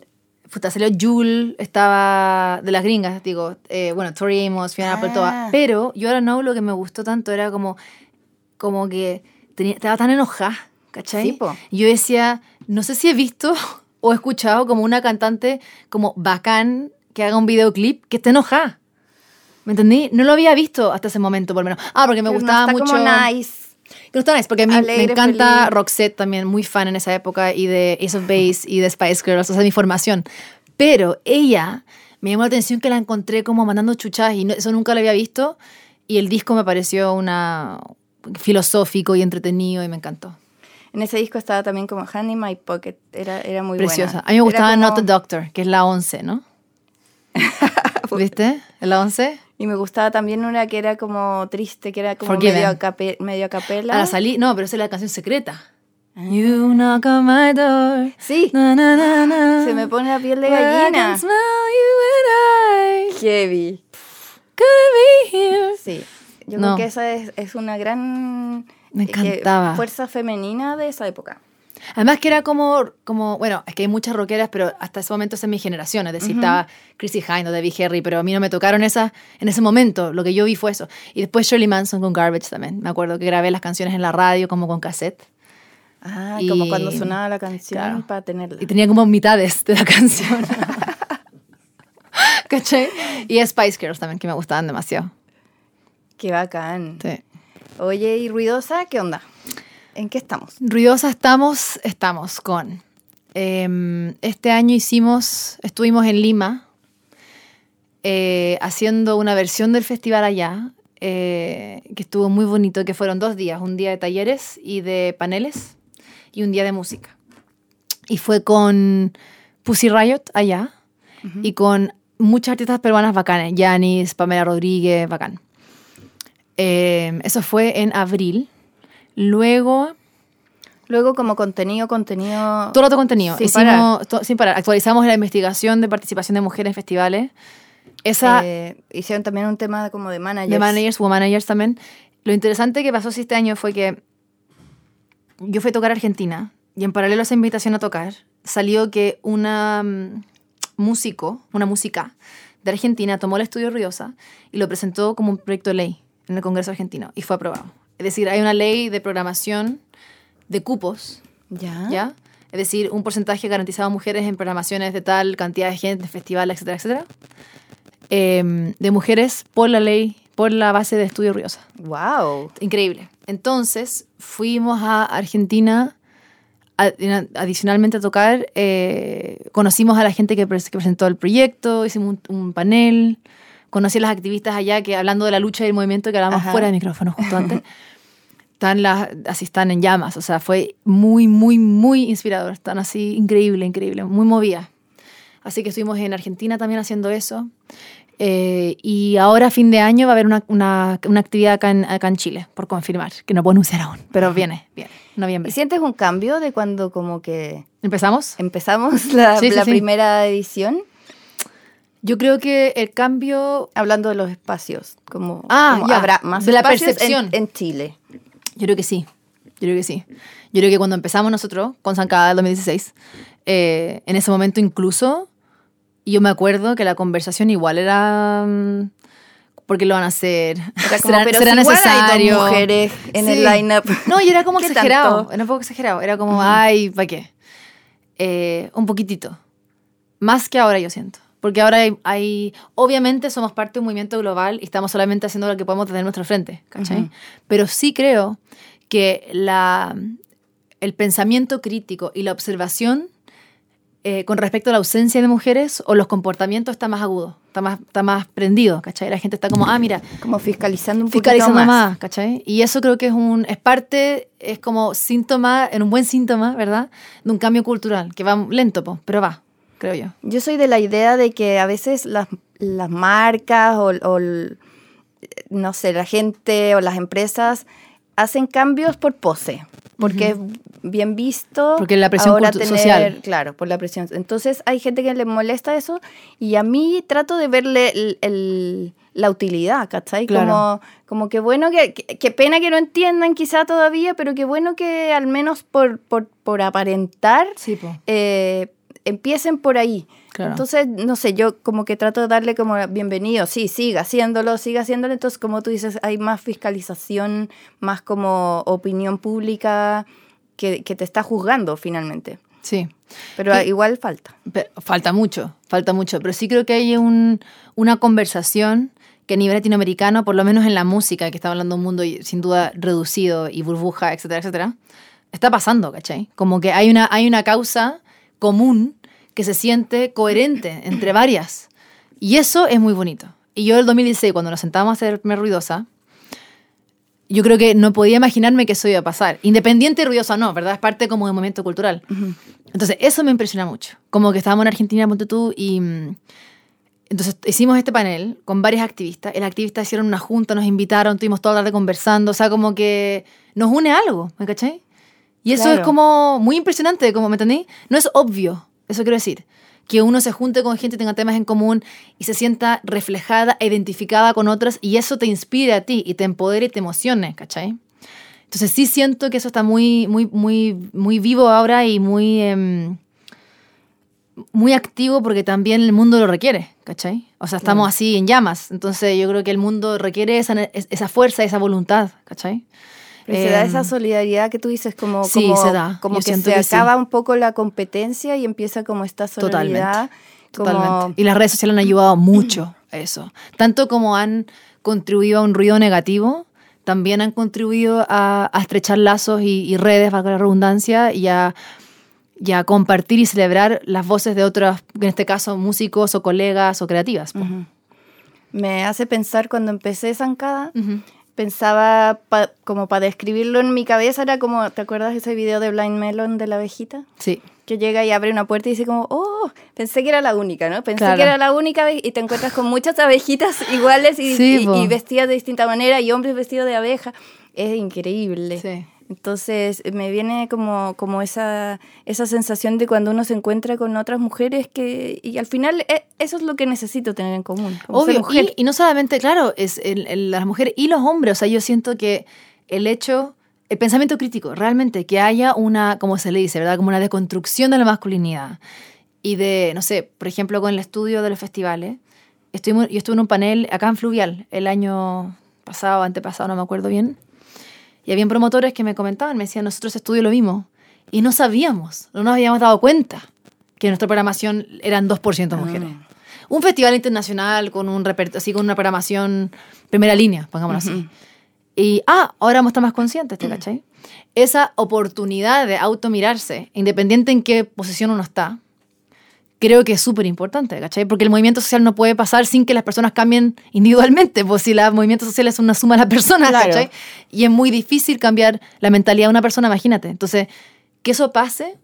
puta, salió Jul, estaba de las gringas, digo, eh, bueno, Tori Amos, Fiona Apple, Ah. todas. Pero yo ahora no, lo que me gustó tanto era como, como que tenía, estaba tan enojada, ¿cachai? Sí, po. Yo decía, no sé si he visto o he escuchado como una cantante como bacán que haga un videoclip que esté enojada. ¿Me entendí? No lo había visto hasta ese momento, por lo menos. Ah, porque me Pero no gustaba está mucho. como nice. Que no está nice, porque a mí me Alegre, encanta feliz. Roxette también, muy fan en esa época, y de Ace of Base y de Spice Girls, o sea, mi formación. Pero ella me llamó la atención que la encontré como mandando chuchas y no- eso nunca lo había visto. Y el disco me pareció una filosófico y entretenido y me encantó. En ese disco estaba también como Honey in My Pocket. Era, era muy Preciosa. buena. A mí me gustaba Era Not como- the Doctor, que es la 11, ¿no? ¿Viste? ¿Es la 11? Y me gustaba también una que era como triste, que era como Forgiven. medio a, cape- medio a capela. A la salí, no, pero esa es la canción secreta. You knock on my door. Sí, Na, na, na, na. se me pone la piel de gallina. can smell you and I Heavy. could be here. Sí. Yo No. creo que esa es, es una gran Me eh, encantaba. fuerza femenina de esa época. Además que era como, como, bueno, es que hay muchas rockeras, pero hasta ese momento es mi generación. Es decir, estaba Chrissy Hynde o Debbie Harry, pero a mí no me tocaron esas en ese momento. Lo que yo vi fue eso. Y después Shirley Manson con Garbage también. Me acuerdo que grabé las canciones en la radio como con cassette. Ah, Y- como cuando sonaba la canción claro. para tenerla. Y tenía como mitades de la canción. ¿Cachai? Y Spice Girls también, que me gustaban demasiado. Qué bacán. Sí. Oye, ¿y ruidosa? ¿Qué onda? ¿En qué estamos? Ruidosa estamos, estamos con. em, este año hicimos, estuvimos en Lima eh, haciendo una versión del festival allá, eh, que estuvo muy bonito, que fueron dos días, un día de talleres y de paneles y un día de música. Y fue con Pussy Riot allá y con muchas artistas peruanas bacanes, Yanis, Pamela Rodríguez, bacán. Em, eso fue en abril. Luego Luego como contenido, contenido... todo otro contenido. Sin Hicimos, parar. to- sin parar. Actualizamos la investigación de participación de mujeres en festivales. Esa Eh, hicieron también un tema como de managers. de managers, woman managers también. Lo interesante que pasó este año fue que yo fui a tocar a Argentina y en paralelo a esa invitación a tocar salió que una mm, músico, una música de Argentina tomó el estudio Riosa y lo presentó como un proyecto de ley en el Congreso argentino y fue aprobado. Es decir, hay una ley de programación de cupos Ya. ¿ya? Es decir, un porcentaje garantizado a mujeres en programaciones de tal cantidad de gente, festivales, etcétera, etcétera. Em, de mujeres por la ley, por la base de Estudio Riosa. Wow. Increíble. Entonces, fuimos a Argentina a- adicionalmente a tocar. eh, conocimos a la gente que, pres- que presentó el proyecto, hicimos un, un panel. Conocí a las activistas allá que hablando de la lucha y el movimiento que hablábamos Ajá. fuera de micrófono justo antes. Están las, así están en llamas. O sea, fue muy, muy, muy inspirador. Están así, increíble, increíble, muy movida. Así que estuvimos en Argentina también haciendo eso. Eh, y ahora, a fin de año, va a haber una, una, una actividad acá en, acá en Chile, por confirmar, que no puedo anunciar aún, pero viene, viene, ¿Y noviembre. sientes un cambio de cuando como que ¿Empezamos? empezamos la, Sí, sí, la sí. primera edición? Yo creo que el cambio, Hablando de los espacios, como, Ah, como ya, habrá más de la espacios en- percepción. En, Chile. yo creo que sí, yo creo que sí. Yo creo que cuando empezamos nosotros con Zancada del 2016, eh, en ese momento incluso, yo me acuerdo que la conversación igual era... mm, ¿Por qué lo van a hacer? Era como, ¿Será, pero será si necesario? hay dos mujeres en el Sí. line-up. No, y era como ¿Qué exagerado. tanto? Era un poco exagerado. Era como, ay, ¿para qué? Eh, un poquitito. Más que ahora, yo siento. Porque ahora hay, hay- Obviamente somos parte de un movimiento global y estamos solamente haciendo lo que podemos tener en nuestro frente. ¿cachai? Ujú. Pero sí creo que la, el pensamiento crítico y la observación eh, con respecto a la ausencia de mujeres o los comportamientos está más agudo, está más, está más prendido, ¿cachai? La gente está como, ah, mira, Como fiscalizando un poquito fiscalizando más. más. ¿cachai? Y eso creo que es un es parte, es como síntoma, en un buen síntoma, ¿verdad? De un cambio cultural, que va lento, po, pero va, creo yo. Yo soy de la idea de que a veces las, las marcas o, o no sé, la gente o las empresas hacen cambios por pose, porque es bien visto. Porque la presión ahora tener- social. Claro, por la presión. Entonces hay gente que le molesta eso y a mí trato de verle el- el- la utilidad, ¿cachai? Claro. Como, como que bueno, que, que- que pena que no entiendan quizá todavía, pero que bueno que al menos por, por, por aparentar Sí, po. eh, empiecen por ahí. Claro. Entonces, no sé, yo como que trato de darle como bienvenido, sí, siga haciéndolo, siga haciéndolo. Entonces, como tú dices, hay más fiscalización, más como opinión pública que, que te está juzgando finalmente. Sí. Pero Y- igual falta. Pero falta mucho, falta mucho. Pero sí creo que hay un, una conversación que a nivel latinoamericano, por lo menos en la música, que está hablando un mundo sin duda reducido y burbuja, etcétera, etcétera, está pasando, ¿cachai? Como que hay una, hay una causa común que se siente coherente entre varias. Y eso es muy bonito. Y yo el 2016, cuando nos sentamos a hacer primer Ruidosa, yo creo que no podía imaginarme que eso iba a pasar. Independiente y ruidoso o no, ¿verdad? Es parte como de movimiento cultural. Entonces, eso me impresiona mucho. Como que estábamos en Argentina, ponte tú, y mm, entonces hicimos este panel con varios activistas. El activista hicieron una junta, nos invitaron, estuvimos toda la tarde conversando. O sea, como que nos une algo, ¿me cachai? Y eso Claro. es como muy impresionante, como, ¿me entendí? No es obvio, eso quiero decir. Que uno se junte con gente, tenga temas en común y se sienta reflejada e identificada con otras y eso te inspire a ti y te empodere y te emocione, ¿cachai? Entonces sí siento que eso está muy, muy, muy, muy vivo ahora y muy, em, muy activo porque también el mundo lo requiere, ¿cachai? O sea, estamos así en llamas. Entonces yo creo que el mundo requiere esa, esa fuerza, esa voluntad, ¿cachai? Pero se da Em, esa solidaridad que tú dices, como, sí, como, se da. como que se que sí. acaba un poco la competencia y empieza como esta solidaridad. Como, Totalmente. Y las redes sociales han ayudado mucho a eso. Tanto como han contribuido a un ruido negativo, también han contribuido a, a estrechar lazos y, y redes, valga la redundancia, y a, y a compartir y celebrar las voces de otros, en este caso músicos o colegas o creativas. po. Me hace pensar cuando empecé Zancada, Ujú. Pensaba pa- como para describirlo en mi cabeza, era como, ¿te acuerdas ese video de Blind Melon de la abejita? Sí. Que llega y abre una puerta y dice como, oh, pensé que era la única, ¿no? Pensé Claro. que era la única y te encuentras con muchas abejitas iguales y, Sí, y- po. y vestidas de distinta manera y hombres vestidos de abeja. Es increíble. Sí. Entonces me viene como, como esa, esa sensación de cuando uno se encuentra con otras mujeres que, y al final eh, eso es lo que necesito tener en común. Obvio, mujer. Y, y no solamente, claro, es el- el- las mujeres y los hombres. O sea, yo siento que el hecho, el pensamiento crítico, realmente, que haya una, como se le dice, ¿verdad? Como una deconstrucción de la masculinidad. Y de, no sé, por ejemplo, con el estudio de los festivales. Estuvimos, yo estuve en un panel acá en Fluvial el año pasado, antepasado, no me acuerdo bien. Y habían promotores que me comentaban, me decían, nosotros estudio lo vimos. Y no sabíamos, no nos habíamos dado cuenta que nuestra programación eran 2% mujeres. Un festival internacional con un así con una programación primera línea, pongámoslo así. Y, ah, ahora vamos a estar más conscientes, ¿te cachai? Esa oportunidad de automirarse, independiente en qué posición uno está, creo que es súper importante, ¿cachai? Porque el movimiento social no puede pasar sin que las personas cambien individualmente, pues si el movimiento social es una suma de las personas, Claro. ¿cachai? Y es muy difícil cambiar la mentalidad de una persona, imagínate. Entonces, que eso pase,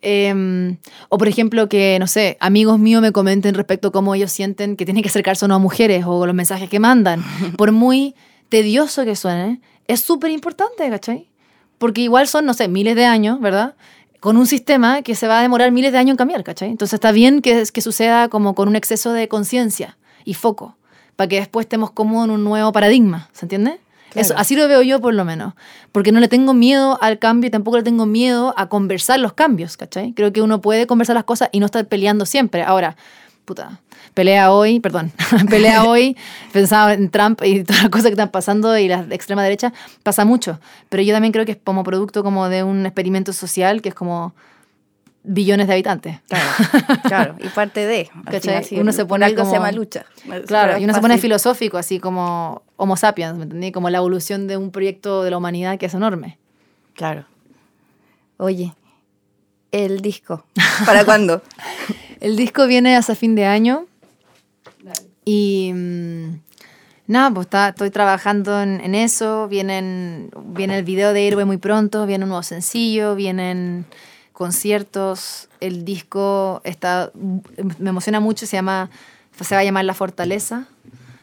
eh, o por ejemplo que, no sé, amigos míos me comenten respecto a cómo ellos sienten que tienen que acercarse o no a mujeres o los mensajes que mandan, por muy tedioso que suene, es súper importante, ¿cachai? Porque igual son, no sé, miles de años, ¿verdad? Con un sistema que se va a demorar miles de años en cambiar, ¿cachai? Entonces está bien que, que suceda como con un exceso de conciencia y foco, para que después estemos como en un nuevo paradigma, ¿se entiende? Claro. Eso, así lo veo yo por lo menos, porque no le tengo miedo al cambio y tampoco le tengo miedo a conversar los cambios, ¿cachai? Creo que uno puede conversar las cosas y no estar peleando siempre. Ahora, puta, pelea hoy, perdón, pelea hoy, pensaba en Trump y todas las cosas que están pasando y la extrema derecha, pasa mucho, pero yo también creo que es como producto como de un experimento social que es como billones de habitantes. Claro, claro, y parte de. final, Uno se pone algo como- se llama lucha. Claro, y uno se pone fácil. filosófico, así como Homo sapiens, ¿me entendí? Como la evolución de un proyecto de la humanidad que es enorme. Claro. Oye, el disco. ¿Para cuándo? El disco viene hasta fin de año. Y mm, nada, pues está, estoy trabajando en, en eso. Vienen, viene el video de Héroe muy pronto, viene un nuevo sencillo, vienen conciertos. El disco está, me emociona mucho, se llama, se va a llamar La Fortaleza.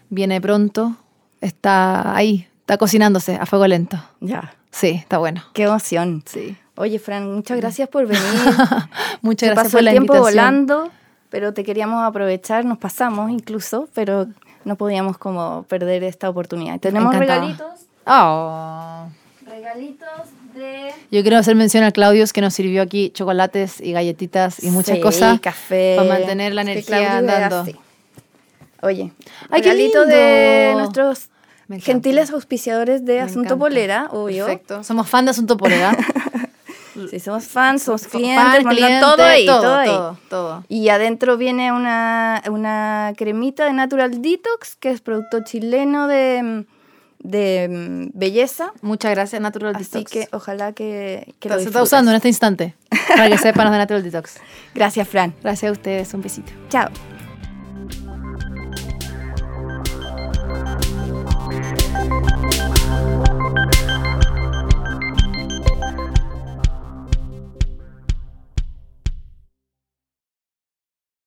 Viene pronto. Está ahí, está cocinándose a fuego lento. Ya. Sí, está bueno. Qué emoción. Sí. Oye, Fran, muchas gracias por venir. Muchas gracias pasó por el la tiempo invitación. volando, pero te queríamos aprovechar, nos pasamos incluso, pero no podíamos como perder esta oportunidad. Tenemos regalitos, Oh. regalitos Yo quiero hacer mención a Claudius que nos sirvió aquí chocolates y galletitas y muchas Sí, cosas café. para mantener la energía andando. así. Oye, Ay, qué regalito de nuestros gentiles auspiciadores de Me Asunto encanta. Polera, obvio. Perfecto. Somos fan de Asunto Polera. Si somos fans, somos Fan, clientes, cliente, todo ahí, todo, todo, ahí. todo, todo. Y adentro viene una, una cremita de Natural Detox, que es producto chileno de, de mm, belleza. Muchas gracias, Natural Así Detox. que ojalá que, que lo se está usando en este instante para que sepan los de Natural Detox. Gracias, Fran. Gracias a ustedes, un besito. Chao.